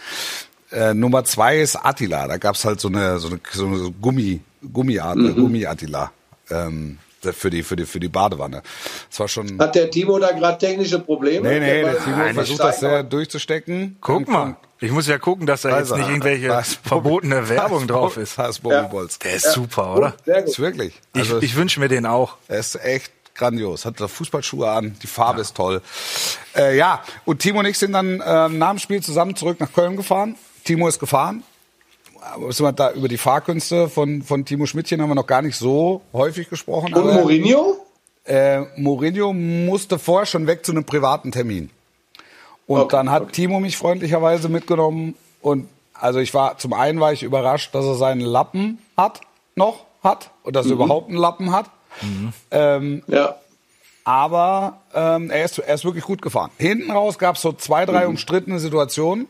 Äh, Nummer zwei ist Attila. Da gab's halt so eine, so eine, so eine Gummi, Gummiart, Mhm. Gummi-Attila. Ähm, für die, für die, für die Badewanne. Das war schon. Hat der Timo da gerade technische Probleme? Nee, nee, der Der Timo versucht das sehr durchzustecken. Guck mal. Ich muss ja gucken, dass da jetzt Also, nicht irgendwelche verbotene Werbung drauf ist. Bobby Ja. Bolzer. Der ist super, oder? Sehr Ist gut. wirklich. Ich, Also, ich wünsche mir den auch. Er ist echt grandios. Hat da Fußballschuhe an, die Farbe ist toll. Äh, ja, und Timo und ich sind dann ähm, nach dem Spiel zusammen zurück nach Köln gefahren. Timo ist gefahren. Aber sind wir da über die Fahrkünste von, von Timo Schmidtchen haben wir noch gar nicht so häufig gesprochen. Und aber, Mourinho? äh, Mourinho musste vorher schon weg zu einem privaten Termin. Und Okay, dann hat okay. Timo mich freundlicherweise mitgenommen und also ich war zum einen war ich überrascht, dass er seinen Lappen hat noch hat und dass er überhaupt einen Lappen hat. Ähm, Ja. aber ähm, er, ist, er ist wirklich gut gefahren. Hinten raus gab es so zwei, drei umstrittene Situationen.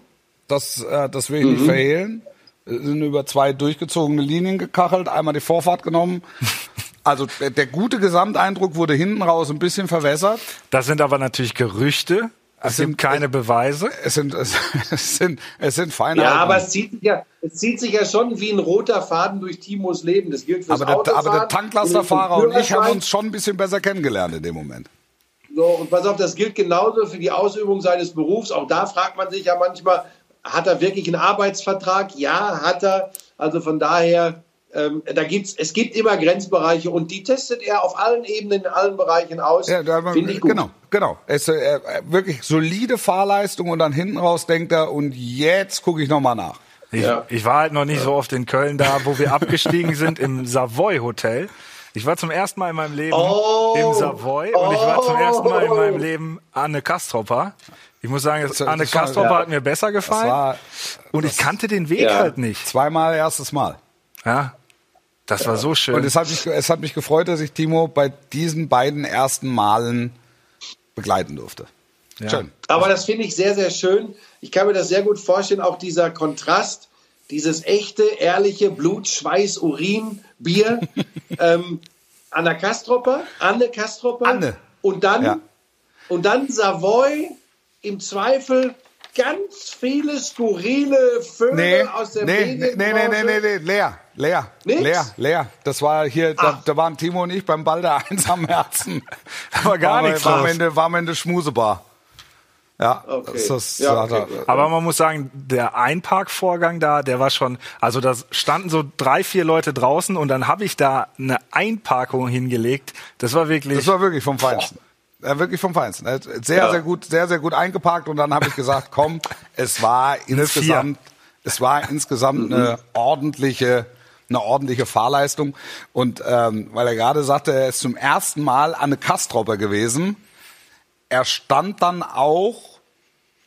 Das, äh, das will ich nicht verhehlen. Wir sind über zwei durchgezogene Linien gekachelt, einmal die Vorfahrt genommen. Also der, der gute Gesamteindruck wurde hinten raus ein bisschen verwässert. Das sind aber natürlich Gerüchte. Es sind- keine Beweise. Es sind, es, es sind, es sind Feinheiten. Ja, aber es zieht, sich ja, es zieht sich ja schon wie ein roter Faden durch Timos Leben. Das gilt fürs aber, der, Autofahren, aber der Tanklasterfahrer und ich haben uns schon ein bisschen besser kennengelernt in dem Moment. So, und pass auf, das gilt genauso für die Ausübung seines Berufs. Auch da fragt man sich ja manchmal, hat er wirklich einen Arbeitsvertrag? Ja, hat er. Also von daher, ähm, da gibt's, es gibt immer Grenzbereiche und die testet er auf allen Ebenen, in allen Bereichen aus. Ja, da, Finde ich gut. genau, genau. Es, äh, wirklich solide Fahrleistung und dann hinten raus denkt er, und jetzt gucke ich nochmal nach. Ich, Ja. ich war halt noch nicht so oft in Köln da, wo wir abgestiegen sind im Savoy Hotel. Ich war zum ersten Mal in meinem Leben Oh. im Savoy und ich war zum ersten Mal in Oh. meinem Leben Anne Kastropper. Ich muss sagen, Das- Anne Kastropper ja. hat mir besser gefallen war und ich kannte den Weg Ja. halt nicht. zweimal erstes Mal. Ja, das war so schön. Und es hat, mich, es hat mich gefreut, dass ich Timo bei diesen beiden ersten Malen begleiten durfte. Schön. Aber das finde ich sehr, sehr schön. Ich kann mir das sehr gut vorstellen, auch dieser Kontrast, dieses echte, ehrliche Blut, Schweiß, Urin, Bier. ähm, Anna Kastropper, Anne Kastropper. Anne. Und dann, Ja. und dann Savoy, im Zweifel ganz viele skurrile Vögel Nee, aus der nee, nee, nee, nee, nee, nee, nee, leer, leer, Nix? leer, leer. Das war hier, da, da waren Timo und ich beim Ball der Eins am Herzen. Da war gar War- nichts war am los. Ende, war am Ende Schmusebar. Ja, Okay. das, das Ja, okay. er- Aber man muss sagen, der Einparkvorgang da, der war schon, also da standen so drei, vier Leute draußen und dann habe ich da eine Einparkung hingelegt. Das war wirklich. Das war wirklich vom Feinsten. Ja, wirklich vom Feinsten. Sehr, Ja. sehr gut, sehr, sehr gut eingeparkt und dann habe ich gesagt, komm, es war insgesamt, es war insgesamt eine ordentliche, eine ordentliche Fahrleistung. Und ähm, weil er gerade sagte, er ist zum ersten Mal an eine Kastropper gewesen. Er stand dann auch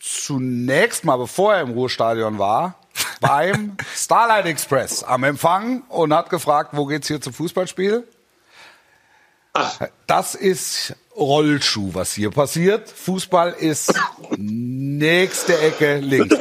zunächst mal, bevor er im Ruhestadion war, beim Starlight Express am Empfang und hat gefragt, wo geht's hier zum Fußballspiel? Ach, Das ist Rollschuh, was hier passiert. Fußball ist nächste Ecke links.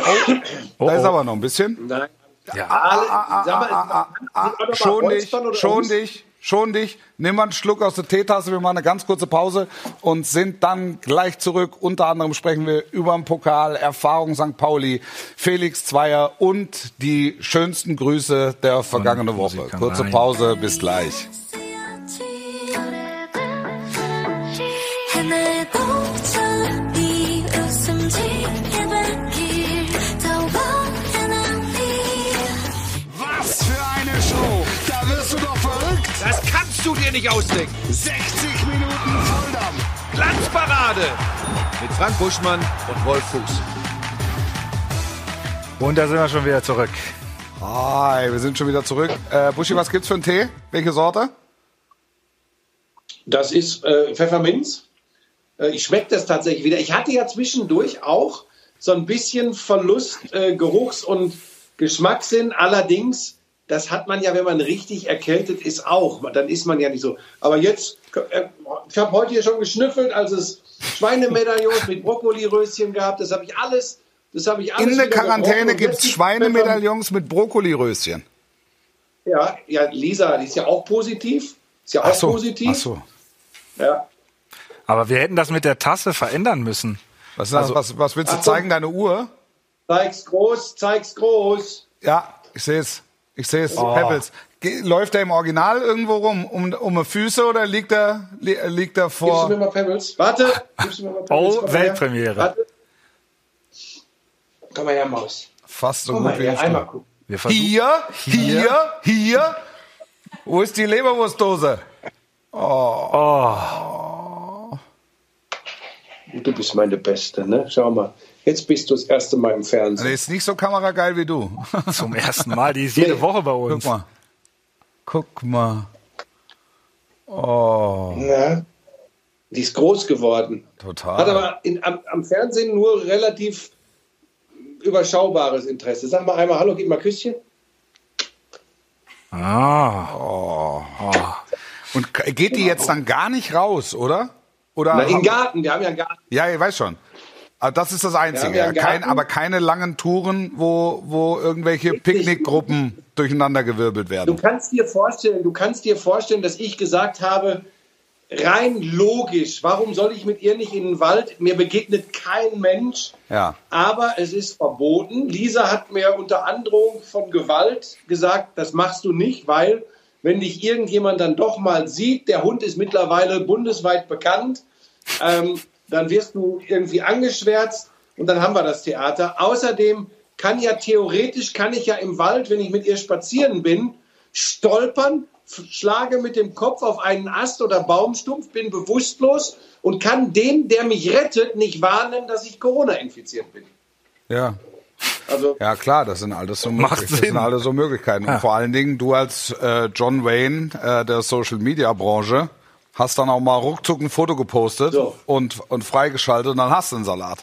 Oh, da ist aber noch ein bisschen. nein. Ja. Ah, schon dich, schon dich, schon dich. Nimm mal einen Schluck aus der Teetasse. Wir machen eine ganz kurze Pause und sind dann gleich zurück. Unter anderem sprechen wir über den Pokal, Erfahrung St. Pauli, Felix Zweier und die schönsten Grüße der vergangenen Woche. Kurze. Pause, bis gleich. Kannst du dir nicht ausdenken. 60 Minuten Volldampf. Glanzparade mit Frank Buschmann und Wolf Fuß. Und da sind wir schon wieder zurück. Hi, wir sind schon wieder zurück. Äh, Buschi, was gibt's für einen Tee? Welche Sorte? Das ist äh, Pfefferminz. Äh, ich schmecke das tatsächlich wieder. Ich hatte ja zwischendurch auch so ein bisschen Verlust äh, Geruchs- und Geschmackssinn. Allerdings, das hat man ja, wenn man richtig erkältet ist, auch. Dann ist man ja nicht so. Aber jetzt, äh, ich habe heute hier schon geschnüffelt, als es Schweinemedaillons mit Brokkoliröschen gab. Das habe ich alles. Das habe ich alles In der. Quarantäne jetzt die Schweinemedaillons mit Brokkoliröschen. Ja, ja, Lisa, die ist ja auch positiv. Ist ja auch Ach so, positiv. ach so. Ja. Aber wir hätten das mit der Tasse verändern müssen. Was, was, was willst du Achtung. zeigen? Deine Uhr? Zeig's groß, zeig's groß. Ja, ich sehe es. Ich sehe es. Pebbles. Ge- Läuft er im Original irgendwo rum? Um, um die Füße oder liegt er, li liegt er Gibst du mir vor? mal Pebbles? Warte. Gibst du mir mal Pebbles? Oh, Komm. Weltpremiere. Warte. Komm mal her, Maus. Fast so Komm gut mal wie her, ich. einmal gucken. Wir versuchen. Hier, hier, hier. Wo ist die Leberwurstdose? Du bist meine Beste, ne? Schau mal. Jetzt bist du das erste Mal im Der Fernsehen. ist nicht so kamerageil wie du. Zum ersten Mal. Die ist jede Nee. Woche bei Guck uns. mal. Guck mal. Oh, Na? Die ist groß geworden. total. Hat aber in, am, am Fernsehen nur relativ überschaubares Interesse. Sag mal einmal Hallo, gib mal Küsschen. Ah. Und k- geht die jetzt dann gar nicht raus, oder? Oder Na, im Garten. Wir haben ja einen Garten. Ja, ich weiß schon. Aber das ist das Einzige. Ja, kein, aber keine langen Touren, wo, wo irgendwelche Picknickgruppen durcheinander gewirbelt Du werden. kannst dir vorstellen, du kannst dir vorstellen, dass ich gesagt habe, rein logisch, warum soll ich mit ihr nicht in den Wald? Mir begegnet kein Mensch. Ja. Aber es ist verboten. Lisa hat mir unter Androhung von Gewalt gesagt, das machst du nicht, weil wenn dich irgendjemand dann doch mal sieht, der Hund ist mittlerweile bundesweit bekannt, ähm, dann wirst du irgendwie angeschwärzt und dann haben wir das Theater. Außerdem kann ja theoretisch, kann ich ja im Wald, wenn ich mit ihr spazieren bin, stolpern, schlage mit dem Kopf auf einen Ast oder Baumstumpf, bin bewusstlos und kann den, der mich rettet, nicht warnen, dass ich Corona infiziert bin. Ja. Also Ja, klar, das sind alles so, das sind alles so Möglichkeiten. Und vor allen Dingen, du als äh, John Wayne äh, der Social Media Branche hast dann auch mal ruckzuck ein Foto gepostet So. und, und freigeschaltet und dann hast du einen Salat.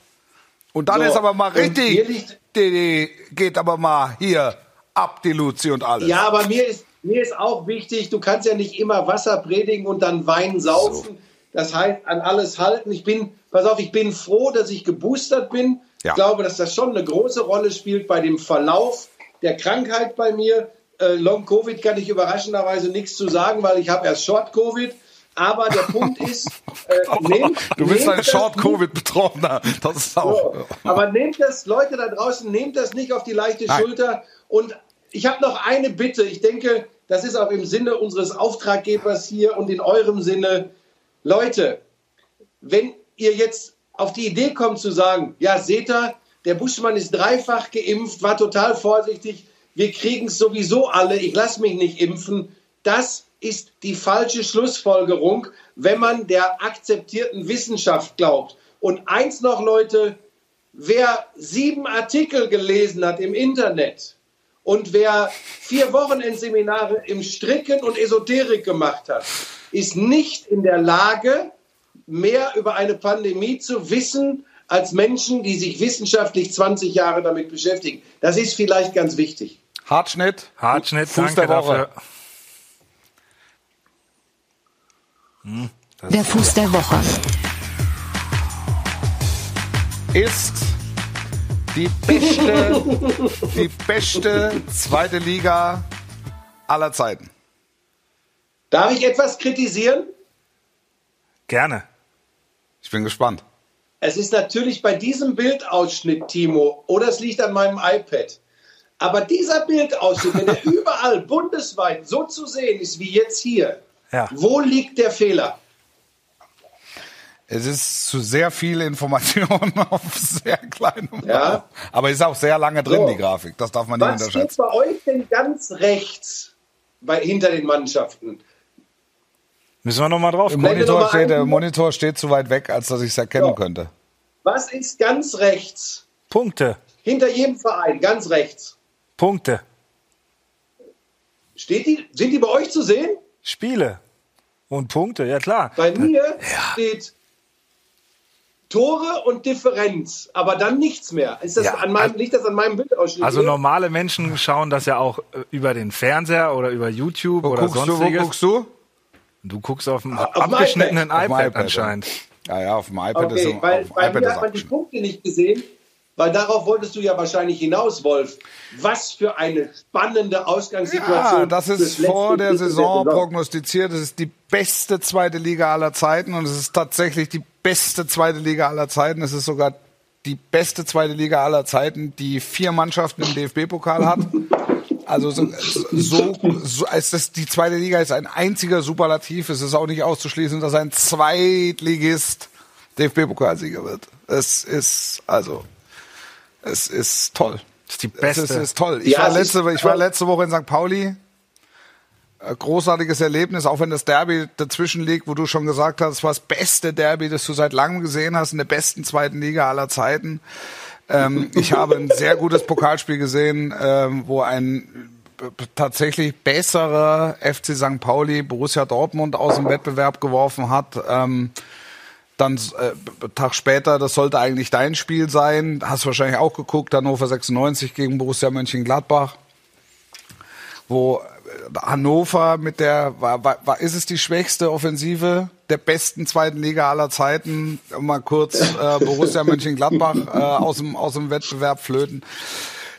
Und dann So. ist aber mal richtig, liegt- die, die geht aber mal hier ab, die Luzi und alles. Ja, aber mir ist, mir ist auch wichtig, du kannst ja nicht immer Wasser predigen und dann Wein saufen. Das heißt, an alles halten. Ich bin, pass auf, ich bin froh, dass ich geboostert bin. Ja. Ich glaube, dass das schon eine große Rolle spielt bei dem Verlauf der Krankheit bei mir. Äh, Long Covid kann ich überraschenderweise nichts zu sagen, weil ich habe erst Short Covid. Aber der Punkt ist, äh, nehmt, Du bist nehmt ein Short-Covid-Betroffener. Das ist auch. so. Aber nehmt das, Leute da draußen, nehmt das nicht auf die leichte Nein. Schulter. Und ich habe noch eine Bitte. Ich denke, das ist auch im Sinne unseres Auftraggebers hier und in eurem Sinne. Leute, wenn ihr jetzt auf die Idee kommt zu sagen, ja, seht ihr, der Buschmann ist dreifach geimpft, war total vorsichtig, wir kriegen es sowieso alle, ich lasse mich nicht impfen. Das ist die falsche Schlussfolgerung, wenn man der akzeptierten Wissenschaft glaubt. Und eins noch, Leute, wer sieben Artikel gelesen hat im Internet und wer vier Wochenendseminare im Stricken und Esoterik gemacht hat, ist nicht in der Lage, mehr über eine Pandemie zu wissen als Menschen, die sich wissenschaftlich 20 Jahre damit beschäftigen. Das ist vielleicht ganz wichtig. Hartschnitt. Hartschnitt, Fuß danke der Woche. dafür. Der Fuß der Woche. ist die beste, die beste zweite Liga aller Zeiten. Darf ich etwas kritisieren? Gerne. Ich bin gespannt. Es ist natürlich bei diesem Bildausschnitt, Timo, oder es liegt an meinem iPad. Aber dieser Bildausschnitt, wenn er überall bundesweit so zu sehen ist wie jetzt hier, Ja. wo liegt der Fehler? Es ist zu sehr viel Information auf sehr kleinem Ja. Raum. Aber ist auch sehr lange drin, So. die Grafik. Das darf man nicht Was steht unterschätzen. bei euch denn ganz rechts bei, hinter den Mannschaften? Müssen wir nochmal drauf gucken. Monitor mal steht, der Monitor steht zu weit weg, als dass ich es erkennen So. könnte. Was ist ganz rechts? Punkte. Hinter jedem Verein, ganz rechts. Punkte. Steht die, sind die bei euch zu sehen? Spiele. Und Punkte, ja klar. Bei mir steht Tore und Differenz, aber dann nichts mehr. Ist das Ja, an meinem, also- liegt das an meinem Bildausschnitt? Also hier? normale Menschen schauen das ja auch äh, über den Fernseher oder über YouTube Wo oder guckst du? Wo sonstiges. guckst du? Du guckst auf dem Auf abgeschnittenen iPad, iPad, ja. anscheinend. Ja, ja, auf dem iPad ist, Okay, weil auf bei iPad mir ist hat man die. Punkte nicht gesehen, weil darauf wolltest du ja wahrscheinlich hinaus, Wolf. Was für eine spannende Ausgangssituation. Ja, das ist vor der Drittel Saison prognostiziert. Es ist die beste zweite Liga aller Zeiten und es ist tatsächlich die beste zweite Liga aller Zeiten. Es ist sogar die beste zweite Liga aller Zeiten, die vier Mannschaften im DFB-Pokal hat. Also so, so, so ist, die zweite Liga ist ein einziger Superlativ. Es ist auch nicht auszuschließen, dass ein Zweitligist DFB-Pokalsieger wird. Es ist also, es ist toll. Das ist die Es beste. ist, ist toll. Ich, Ja, war es letzte, ist- ich war letzte Woche in St. Pauli. Äh, Großartiges Erlebnis, auch wenn das Derby dazwischen liegt, wo du schon gesagt hast, es war das beste Derby, das du seit langem gesehen hast, in der besten zweiten Liga aller Zeiten. Ähm, ich habe ein sehr gutes Pokalspiel gesehen, ähm, wo ein tatsächlich besserer FC St. Pauli Borussia Dortmund aus dem Wettbewerb geworfen hat. Ähm, dann äh, Tag später, das sollte eigentlich dein Spiel sein, hast wahrscheinlich auch geguckt, Hannover 96 gegen Borussia Mönchengladbach, wo äh, Hannover mit der, war, war, war, ist es die schwächste Offensive der besten zweiten Liga aller Zeiten, mal kurz äh, Borussia Mönchengladbach äh, aus, dem, aus dem Wettbewerb flöten.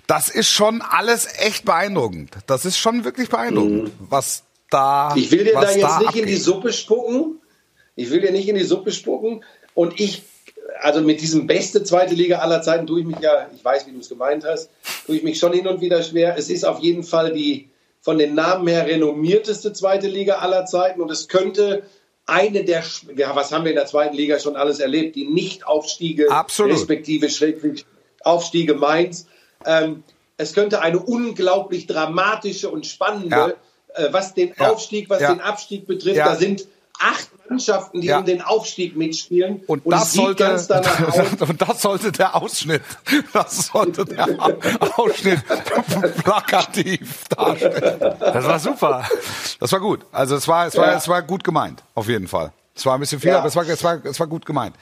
Das ist schon alles echt beeindruckend. Das ist schon wirklich beeindruckend, was da Ich will dir da jetzt nicht in die abgeht. Suppe spucken. Ich will dir nicht in die Suppe spucken. Und ich, also mit diesem beste zweite Liga aller Zeiten tue ich mich ja, ich weiß, wie du es gemeint hast, tue ich mich schon hin und wieder schwer. Es ist auf jeden Fall die von den Namen her renommierteste zweite Liga aller Zeiten. Und es könnte eine der, ja, was haben wir in der zweiten Liga schon alles erlebt? Die Nicht-Aufstiege, Absolut. respektive Schrägstrich Aufstiege Mainz. Ähm, es könnte eine unglaublich dramatische und spannende, Ja. äh, was den Ja. Aufstieg, was Ja. den Abstieg betrifft. Da sind acht Mannschaften, die Ja. um den Aufstieg mitspielen. Und, es das sollte, und das sollte der Ausschnitt, das sollte der Ausschnitt plakativ darstellen. Das war super. Das war gut. Also es war, es war, Ja. es war gut gemeint, auf jeden Fall. Es war ein bisschen viel, Ja. aber es war, es war, es war gut gemeint.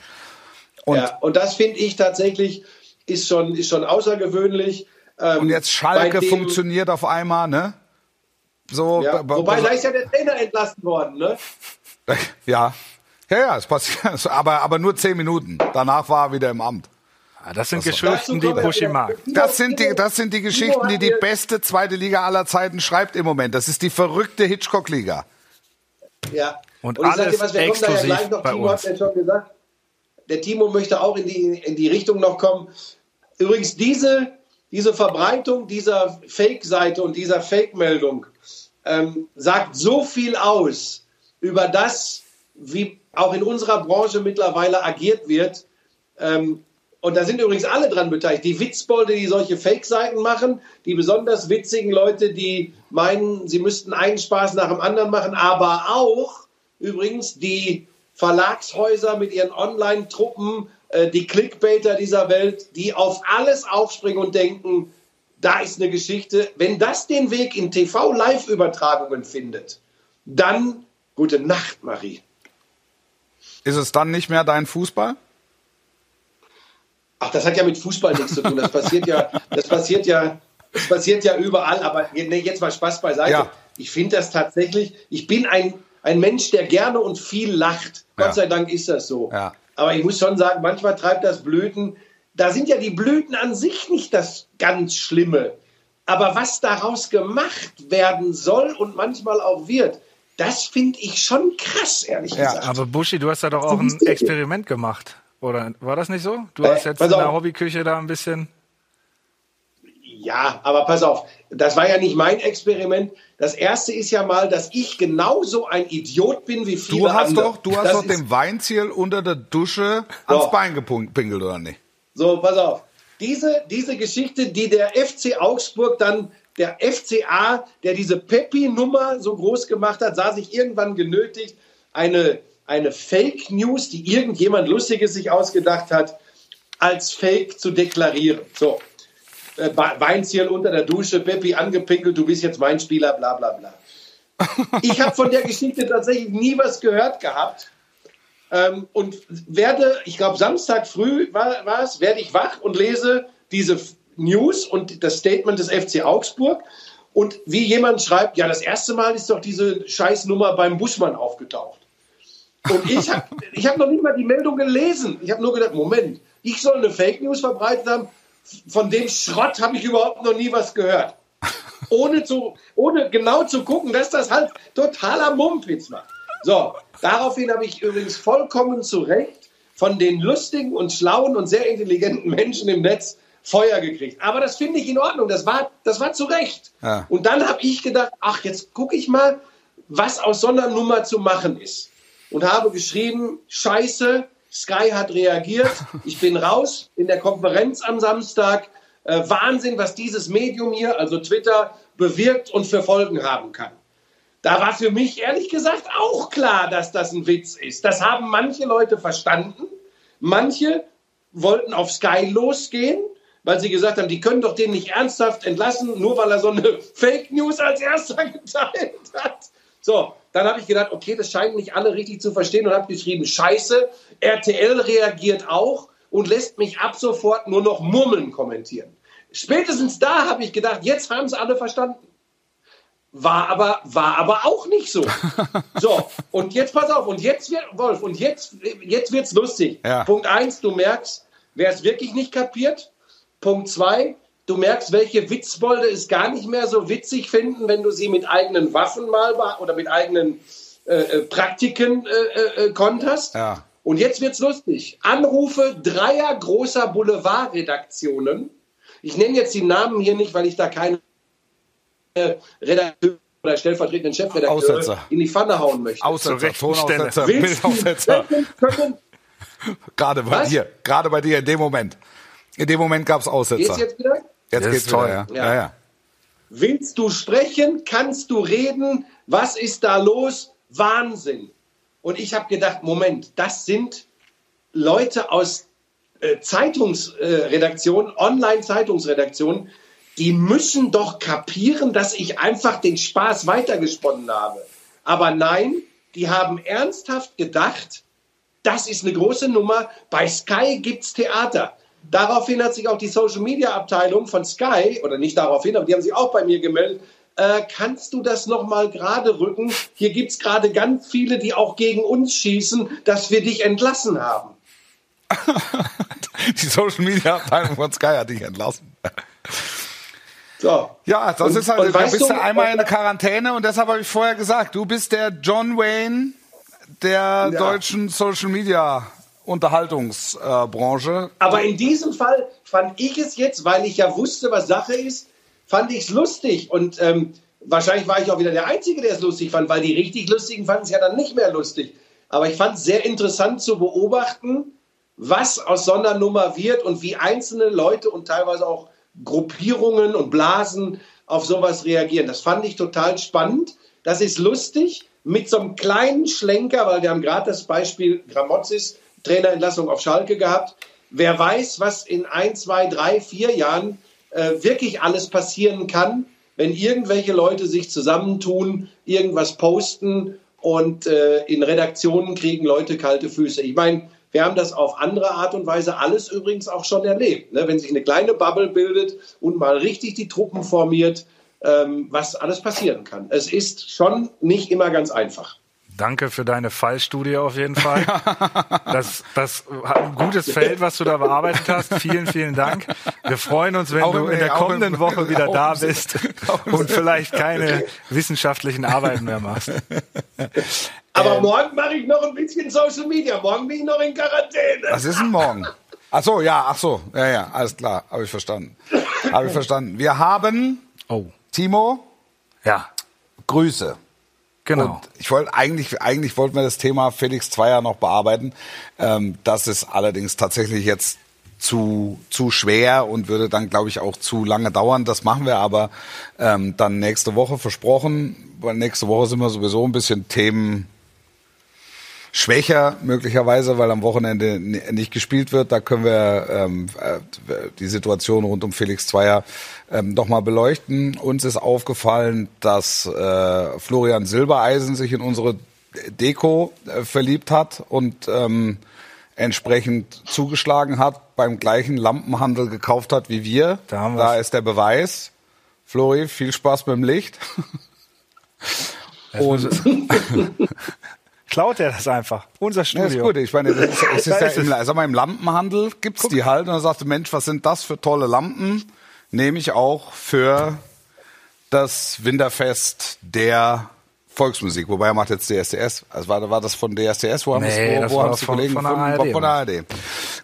Und, ja, und das finde ich tatsächlich ist schon, ist schon außergewöhnlich. Ähm, und jetzt Schalke dem- funktioniert auf einmal, ne? So, Ja, wobei, da ist ja der Trainer entlassen worden, ne? ja, Ja, ja, es passiert, aber, aber nur zehn Minuten. Danach war er wieder im Amt. Ah, das sind Dazu Geschichten, die Buschi mag. Das sind die, das sind die Geschichten, die die beste zweite Liga aller Zeiten schreibt im Moment. Das ist die verrückte Hitchcock-Liga. Ja. Und ich sag alles dir was, wir kommen da ja exklusiv gleich noch, bei Timo uns. hat ja schon gesagt, der Timo möchte auch in die, in die Richtung noch kommen. Übrigens, diese, diese Verbreitung dieser Fake-Seite und dieser Fake-Meldung ähm, sagt so viel aus über das, wie auch in unserer Branche mittlerweile agiert wird. Ähm, und da sind übrigens alle dran beteiligt. Die Witzbolde, die solche Fake-Seiten machen, die besonders witzigen Leute, die meinen, sie müssten einen Spaß nach dem anderen machen, aber auch übrigens die Verlagshäuser mit ihren Online-Truppen, äh, die Clickbaiter dieser Welt, die auf alles aufspringen und denken, da ist eine Geschichte. Wenn das den Weg in TV-Live-Übertragungen findet, dann gute Nacht, Marie. Ist es dann nicht mehr dein Fußball? Ach, das hat ja mit Fußball nichts zu tun. Das passiert ja, das passiert ja, das passiert ja überall. Aber nee, jetzt mal Spaß beiseite. Ja. Ich finde das tatsächlich. Ich bin ein, ein Mensch, der gerne und viel lacht. Ja. Gott sei Dank ist das so. Ja. Aber ich muss schon sagen, manchmal treibt das Blüten. Da sind ja die Blüten an sich nicht das ganz Schlimme. Aber was daraus gemacht werden soll und manchmal auch wird, das finde ich schon krass, ehrlich Ja, gesagt. Aber Buschi, du hast da doch auch ein Experiment gemacht. Oder war das nicht so? Du Äh, hast jetzt in der auf. Hobbyküche da ein bisschen. Ja, aber pass auf, das war ja nicht mein Experiment. Das erste ist ja mal, dass ich genauso ein Idiot bin wie viele Du hast andere. doch, du hast das doch dem Weinziel unter der Dusche ans So. Bein gepinkelt, oder nicht? So, pass auf. Diese, diese Geschichte, die der FC Augsburg dann, der FCA, der diese Peppi-Nummer so groß gemacht hat, sah sich irgendwann genötigt, eine, eine Fake News, die irgendjemand Lustiges sich ausgedacht hat, als Fake zu deklarieren. So. Äh, Weinziel unter der Dusche, Peppi angepinkelt, du bist jetzt mein Spieler, bla bla bla. Ich habe von der Geschichte tatsächlich nie was gehört gehabt. Ähm, und werde, ich glaube, Samstag früh war, es, werde ich wach und lese diese News und das Statement des FC Augsburg. Und wie jemand schreibt, ja, das erste Mal ist doch diese Scheißnummer beim Buschmann aufgetaucht. Und ich habe ich hab noch nicht mal die Meldung gelesen. Ich habe nur gedacht, Moment, ich soll eine Fake News verbreitet haben. Von dem Schrott habe ich überhaupt noch nie was gehört. Ohne, zu, ohne genau zu gucken, dass das halt totaler Mumpitz war. So, daraufhin habe ich übrigens vollkommen zu Recht von den lustigen und schlauen und sehr intelligenten Menschen im Netz Feuer gekriegt. Aber das finde ich in Ordnung. Das war, das war zu Recht. Ja. Und dann habe ich gedacht, ach, jetzt gucke ich mal, was aus so einer Nummer zu machen ist. Und habe geschrieben, scheiße, Sky hat reagiert, ich bin raus in der Konferenz am Samstag. Äh, Wahnsinn, was dieses Medium hier, also Twitter, bewirkt und für Folgen haben kann. Da war für mich ehrlich gesagt auch klar, dass das ein Witz ist. Das haben manche Leute verstanden. Manche wollten auf Sky losgehen, weil sie gesagt haben, die können doch den nicht ernsthaft entlassen, nur weil er so eine Fake News als erster geteilt hat. So, dann habe ich gedacht, okay, das scheinen nicht alle richtig zu verstehen und habe geschrieben, scheiße, RTL reagiert auch und lässt mich ab sofort nur noch Murmeln kommentieren. Spätestens da habe ich gedacht, jetzt haben es alle verstanden. War aber, war aber auch nicht so. So, und jetzt pass auf, und jetzt wird, Wolf, und jetzt, jetzt wird's lustig. Ja. Punkt eins, du merkst, wer es wirklich nicht kapiert. Punkt zwei, du merkst, welche Witzbolde es gar nicht mehr so witzig finden, wenn du sie mit eigenen Waffen mal oder mit eigenen äh, äh, Praktiken äh, äh, konterst. Ja. Und jetzt wird's lustig. Anrufe dreier großer Boulevardredaktionen. Ich nenne jetzt die Namen hier nicht, weil ich da keine äh, Redakteur oder stellvertretenden Chefredakteur Aussetzer. in die Pfanne hauen möchte. Aussetzer, Tonaussetzer, Bildaussetzer. können? Gerade bei Was? dir, gerade bei dir in dem Moment. In dem Moment gab's Aussetzer. Geht's jetzt wieder? Jetzt Das geht's toll. wieder, ja. Ja. ja, ja. Willst du sprechen? Kannst du reden? Was ist da los? Wahnsinn. Und ich habe gedacht, Moment, das sind Leute aus äh, Zeitungsredaktionen, Online-Zeitungsredaktionen, die müssen doch kapieren, dass ich einfach den Spaß weitergesponnen habe. Aber nein, die haben ernsthaft gedacht, das ist eine große Nummer. Bei Sky gibt's Theater. Daraufhin hat sich auch die Social Media Abteilung von Sky, oder nicht daraufhin, aber die haben sich auch bei mir gemeldet, äh, kannst du das nochmal gerade rücken? Hier gibt's gerade ganz viele, die auch gegen uns schießen, dass wir dich entlassen haben. Die Social Media Abteilung von Sky hat dich entlassen. So. Ja, das Und- ist halt, und da weißt bist du du- einmal in der Quarantäne und deshalb habe ich vorher gesagt, du bist der John Wayne der deutschen Social Media Unterhaltungsbranche. Aber in diesem Fall fand ich es jetzt, weil ich ja wusste, was Sache ist, fand ich es lustig. Und ähm, wahrscheinlich war ich auch wieder der Einzige, der es lustig fand, weil die richtig Lustigen fanden es ja dann nicht mehr lustig. Aber ich fand es sehr interessant zu beobachten, was aus so einer Nummer wird und wie einzelne Leute und teilweise auch Gruppierungen und Blasen auf sowas reagieren. Das fand ich total spannend. Das ist lustig mit so einem kleinen Schlenker, weil wir haben gerade das Beispiel Gramozis Trainerentlassung auf Schalke gehabt. Wer weiß, was in ein, zwei, drei, vier Jahren äh, wirklich alles passieren kann, wenn irgendwelche Leute sich zusammentun, irgendwas posten und äh, in Redaktionen kriegen Leute kalte Füße. Ich meine, wir haben das auf andere Art und Weise alles übrigens auch schon erlebt. Ne? Wenn sich eine kleine Bubble bildet und mal richtig die Truppen formiert, ähm, was alles passieren kann. Es ist schon nicht immer ganz einfach. Danke für deine Fallstudie auf jeden Fall. Das, das hat ein gutes Feld, was du da bearbeitet hast. Vielen, vielen Dank. Wir freuen uns, wenn Auch du in der auch im- kommenden Woche wieder da bist und vielleicht keine wissenschaftlichen Arbeiten mehr machst. Aber morgen mache ich noch ein bisschen Social Media. Morgen bin ich noch in Quarantäne. Was ist denn morgen? Ach so, ja, ach so, ja, ja, alles klar, habe ich verstanden. Habe ich verstanden. Wir haben, Oh, Timo, ja, Grüße. Genau. Und ich wollte eigentlich, eigentlich wollten wir das Thema Felix Zweier noch bearbeiten. Ähm, das ist allerdings tatsächlich jetzt zu, zu schwer und würde dann, glaube ich, auch zu lange dauern. Das machen wir aber ähm, dann nächste Woche versprochen, weil nächste Woche sind wir sowieso ein bisschen Themen schwächer möglicherweise, weil am Wochenende nicht gespielt wird. Da können wir ähm, äh, die Situation rund um Felix Zweier ähm, nochmal beleuchten. Uns ist aufgefallen, dass äh, Florian Silbereisen sich in unsere Deko äh, verliebt hat und ähm, entsprechend zugeschlagen hat, beim gleichen Lampenhandel gekauft hat wie wir. Da haben da ist der Beweis. Flori, viel Spaß beim Licht. Und Klaut er das einfach? Unser Ja, Studio. ist gut. Ich meine, das ist, es ist ja ist im, es. sag mal, im Lampenhandel gibt's die halt. Und dann sagte, Mensch, was sind das für tolle Lampen? Nehme ich auch für das Winterfest der Volksmusik. Wobei er macht jetzt DSDS. Also war, war das von DSDS? Wo haben Nee, das, wo, das wo war haben das die von- Kollegen von? ARD, Von der ARD.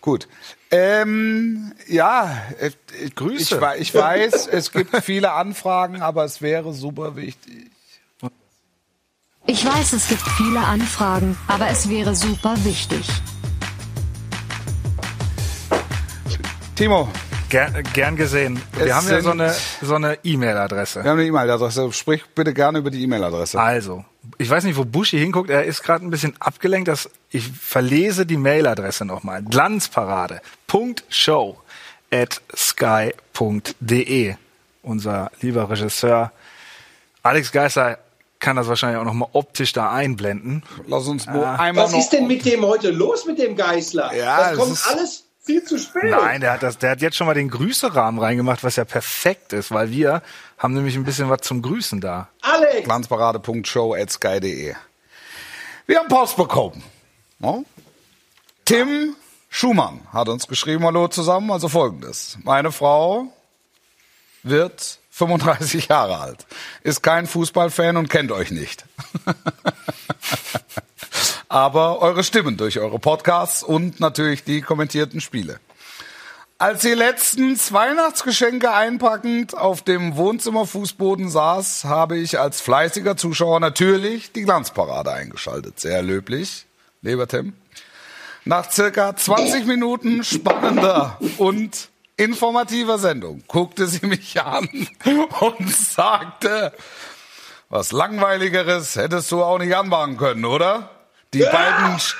Gut. Ähm, ja, äh, ich, Grüße. Ich, ich weiß, es gibt viele Anfragen, aber es wäre super wichtig. Ich weiß, es gibt viele Anfragen, aber es wäre super wichtig. Timo, Gern, gern gesehen. Wir Es haben ja so eine so eine E-Mail-Adresse. wir haben eine E-Mail-Adresse. Sprich bitte gerne über die E-Mail-Adresse. Also, ich weiß nicht, wo Buschi hinguckt. Er ist gerade ein bisschen abgelenkt. Dass ich verlese die Mailadresse nochmal. Glanzparade. Show at sky.de. Unser lieber Regisseur Alex Geister kann das wahrscheinlich auch nochmal optisch da einblenden. Lass uns wo einmal Was noch. ist denn mit dem heute los mit dem Geißler? Ja, das kommt ist- alles viel zu spät. Nein, der hat das, der hat jetzt schon mal den Grüßerahmen reingemacht, was ja perfekt ist, weil wir haben nämlich ein bisschen was zum Grüßen da. Alex, Glanzparade.show.sky.de. Wir haben Post bekommen. No? Tim Schumann hat uns geschrieben, hallo zusammen, also folgendes. Meine Frau wird 35 Jahre alt, ist kein Fußballfan und kennt euch nicht. Aber eure Stimmen durch eure Podcasts und natürlich die kommentierten Spiele. Als sie letztens Weihnachtsgeschenke einpackend auf dem Wohnzimmerfußboden saß, habe ich als fleißiger Zuschauer natürlich die Glanzparade eingeschaltet. Sehr löblich, lieber Tim. Nach circa 20 Minuten spannender und informativer Sendung guckte sie mich an und sagte, was langweiligeres hättest du auch nicht anmachen können, oder? Die beiden, Sch-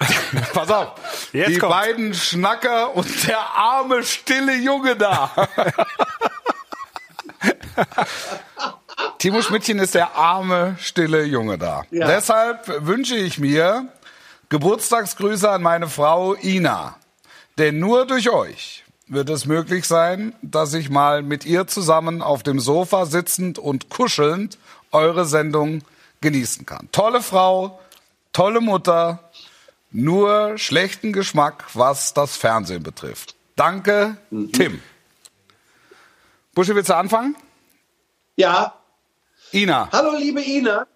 pass auf, Jetzt die kommt's. beiden Schnacker und der arme, stille Junge da. Timo Schmidtchen ist der arme, stille Junge da. Ja. Deshalb wünsche ich mir Geburtstagsgrüße an meine Frau Ina. Denn nur durch euch wird es möglich sein, dass ich mal mit ihr zusammen auf dem Sofa sitzend und kuschelnd eure Sendung genießen kann. Tolle Frau, tolle Mutter, nur schlechten Geschmack, was das Fernsehen betrifft. Danke, Tim. Buschi, willst du anfangen? Ja, Ina. hallo liebe Ina.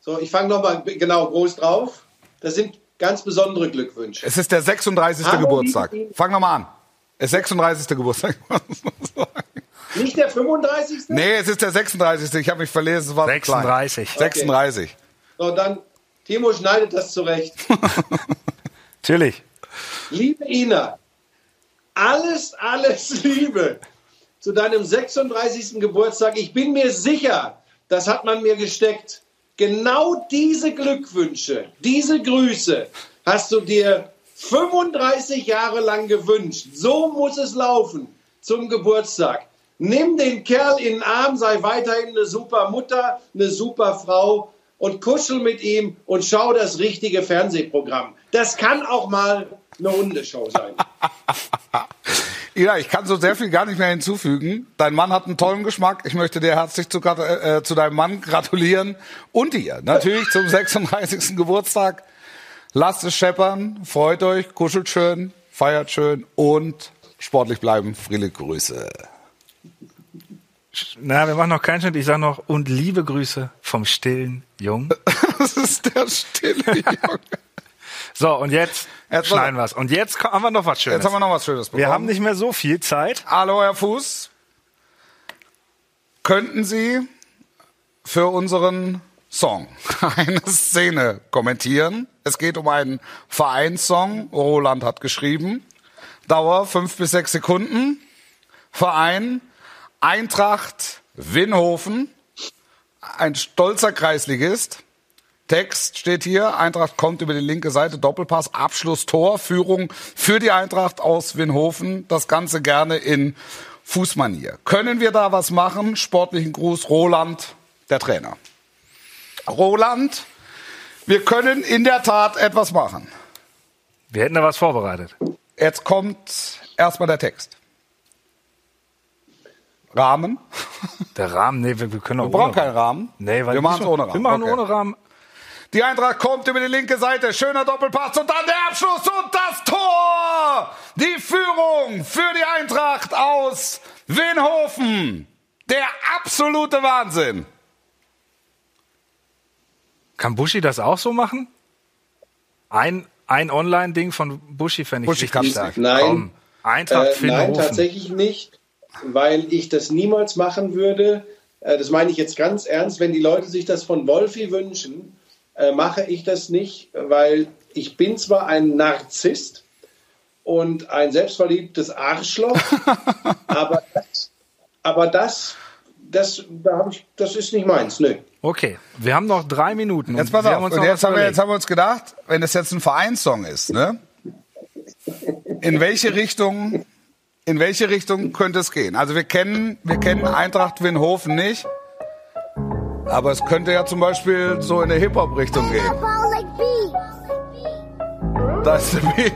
So, ich fange nochmal genau groß drauf. Das sind ganz besondere Glückwünsche. Es ist der 36. Hallo, Geburtstag. liebe Ina. Fang noch mal an. Es ist 36. Geburtstag. Nicht der 35. nee, es ist der 36. Ich habe mich verlesen. Es war zu klein. 36. 36. So, dann, Timo schneidet das zurecht. Natürlich. Liebe Ina, alles, alles Liebe zu deinem 36. Geburtstag. Ich bin mir sicher, das hat man mir gesteckt. Genau diese Glückwünsche, diese Grüße hast du dir 35 Jahre lang gewünscht. So muss es laufen zum Geburtstag. Nimm den Kerl in den Arm, sei weiterhin eine super Mutter, eine super Frau und kuschel mit ihm und schau das richtige Fernsehprogramm. Das kann auch mal eine Hundeshow sein. Ja, ich kann so sehr viel gar nicht mehr hinzufügen. Dein Mann hat einen tollen Geschmack. Ich möchte dir herzlich zu, grat- äh, zu deinem Mann gratulieren und dir natürlich zum 36. Geburtstag. Lasst es scheppern, freut euch, kuschelt schön, feiert schön und sportlich bleiben. Viele Grüße. Na, wir machen noch keinen Schnitt. Ich sage noch, und liebe Grüße vom stillen Jungen. Das ist der stille Junge. So, und jetzt Jetzt schneiden wir's. Und jetzt haben wir noch was Schönes. Jetzt haben wir noch was Schönes bekommen. wir haben nicht mehr so viel Zeit. Hallo, Herr Fuß. Könnten Sie für unseren Song eine Szene kommentieren? Es geht um einen Vereinssong. Roland hat geschrieben. Dauer fünf bis sechs Sekunden. Verein Eintracht Winhofen. Ein stolzer Kreisligist. Text steht hier, Eintracht kommt über die linke Seite, Doppelpass, Abschluss, Tor, Führung für die Eintracht aus Winhofen. Das Ganze gerne in Fußmanier. Können wir da was machen? Sportlichen Gruß, Roland, der Trainer. Roland, wir können in der Tat etwas machen. Wir hätten da was vorbereitet. Jetzt kommt erstmal der Text. Rahmen. Der Rahmen, nee, wir, wir können auch Wir brauchen keinen Rahmen. Nee, weil wir machen es ohne Rahmen. Wir machen Okay. ohne Rahmen. Die Eintracht kommt über die linke Seite. Schöner Doppelpass und dann der Abschluss und das Tor. Die Führung für die Eintracht aus Winhofen. Der absolute Wahnsinn. Kann Buschi das auch so machen? Ein, ein Online-Ding von Buschi fände ich Buschi richtig stark. Nein. Komm. Eintracht Äh, nein, tatsächlich nicht, weil ich das niemals machen würde. Äh, das meine ich jetzt ganz ernst. Wenn die Leute sich das von Wolfi wünschen, äh, mache ich das nicht, weil ich bin zwar ein Narzisst und ein selbstverliebtes Arschloch, aber das, aber das, das, da hab ich, das ist nicht meins. Nö. Okay, wir haben noch drei Minuten. Jetzt pass auf. Und jetzt haben, wir, jetzt haben wir uns gedacht, wenn es jetzt ein Vereinssong ist, ne? In welche Richtung, in welche Richtung könnte es gehen? Also wir kennen, wir kennen Eintracht Winhofen nicht. Aber es könnte ja zum Beispiel so in der Hip-Hop-Richtung gehen. Da ist der Beat.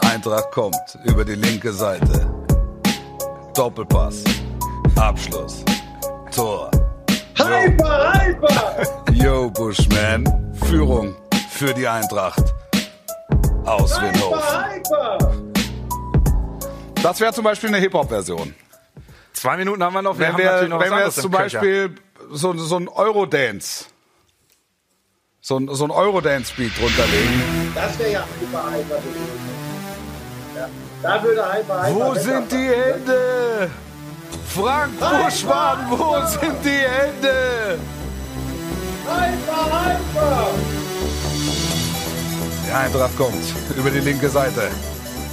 Eintracht kommt über die linke Seite. Doppelpass. Abschluss. Tor. Hyper, hyper! Yo, Bushman. Führung für die Eintracht. Aus. Hyper, hyper! Das wäre zum Beispiel eine Hip-Hop-Version. Zwei Minuten haben wir noch. Wir Wenn haben wir, noch wenn wir jetzt zum. Beispiel so, so ein Eurodance, so ein, so ein Eurodance-Beat drunterlegen. Das wäre ja hyper, hyper. Da würde hyper. Wo sind die. Hände? Frank Buschmann, wo sind die Hände? Hyper, hyper! Die Eintracht kommt über die linke Seite.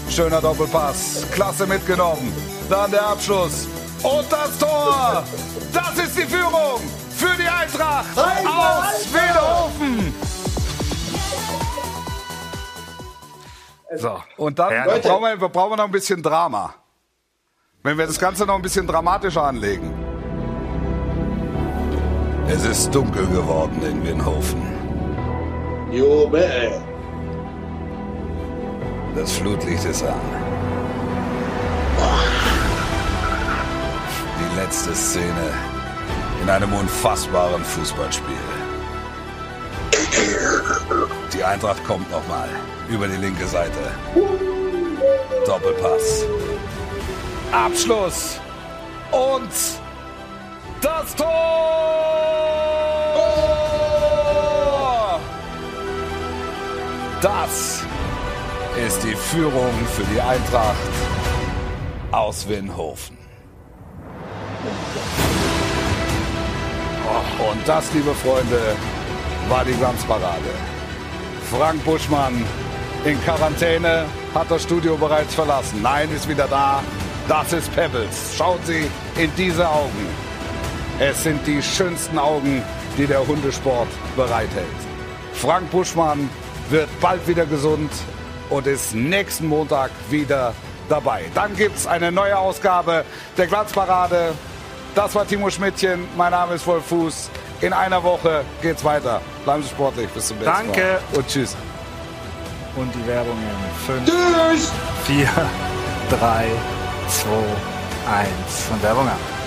Schöner Doppelpass, klasse mitgenommen. Dann der Abschluss und das Tor. Das ist die Führung für die Eintracht aus Winhofen. So. Und dann Ja, Leute. brauchen, wir, brauchen wir noch ein bisschen Drama. Wenn wir das Ganze noch ein bisschen dramatischer anlegen. Es ist dunkel geworden in Winhofen. Jo, meh. Das Flutlicht ist an. Die letzte Szene in einem unfassbaren Fußballspiel. Die Eintracht kommt nochmal über die linke Seite. Doppelpass. Abschluss. Und das Tor! Das ist die Führung für die Eintracht aus Winhofen. Und das, liebe Freunde, war die Glanzparade. Frank Buschmann in Quarantäne, hat das Studio bereits verlassen. Nein, ist wieder da. Das ist Pebbles. Schauen Sie in diese Augen. Es sind die schönsten Augen, die der Hundesport bereithält. Frank Buschmann wird bald wieder gesund und ist nächsten Montag wieder dabei. Dann gibt's eine neue Ausgabe der Glanzparade. Das war Timo Schmidtchen. Mein Name ist Wolf Fuß. In einer Woche geht's weiter. Bleiben Sie sportlich. Bis zum nächsten Mal. Danke. Und tschüss. Und die Werbung in 5, 4, 3, 2, 1 und Werbung ab.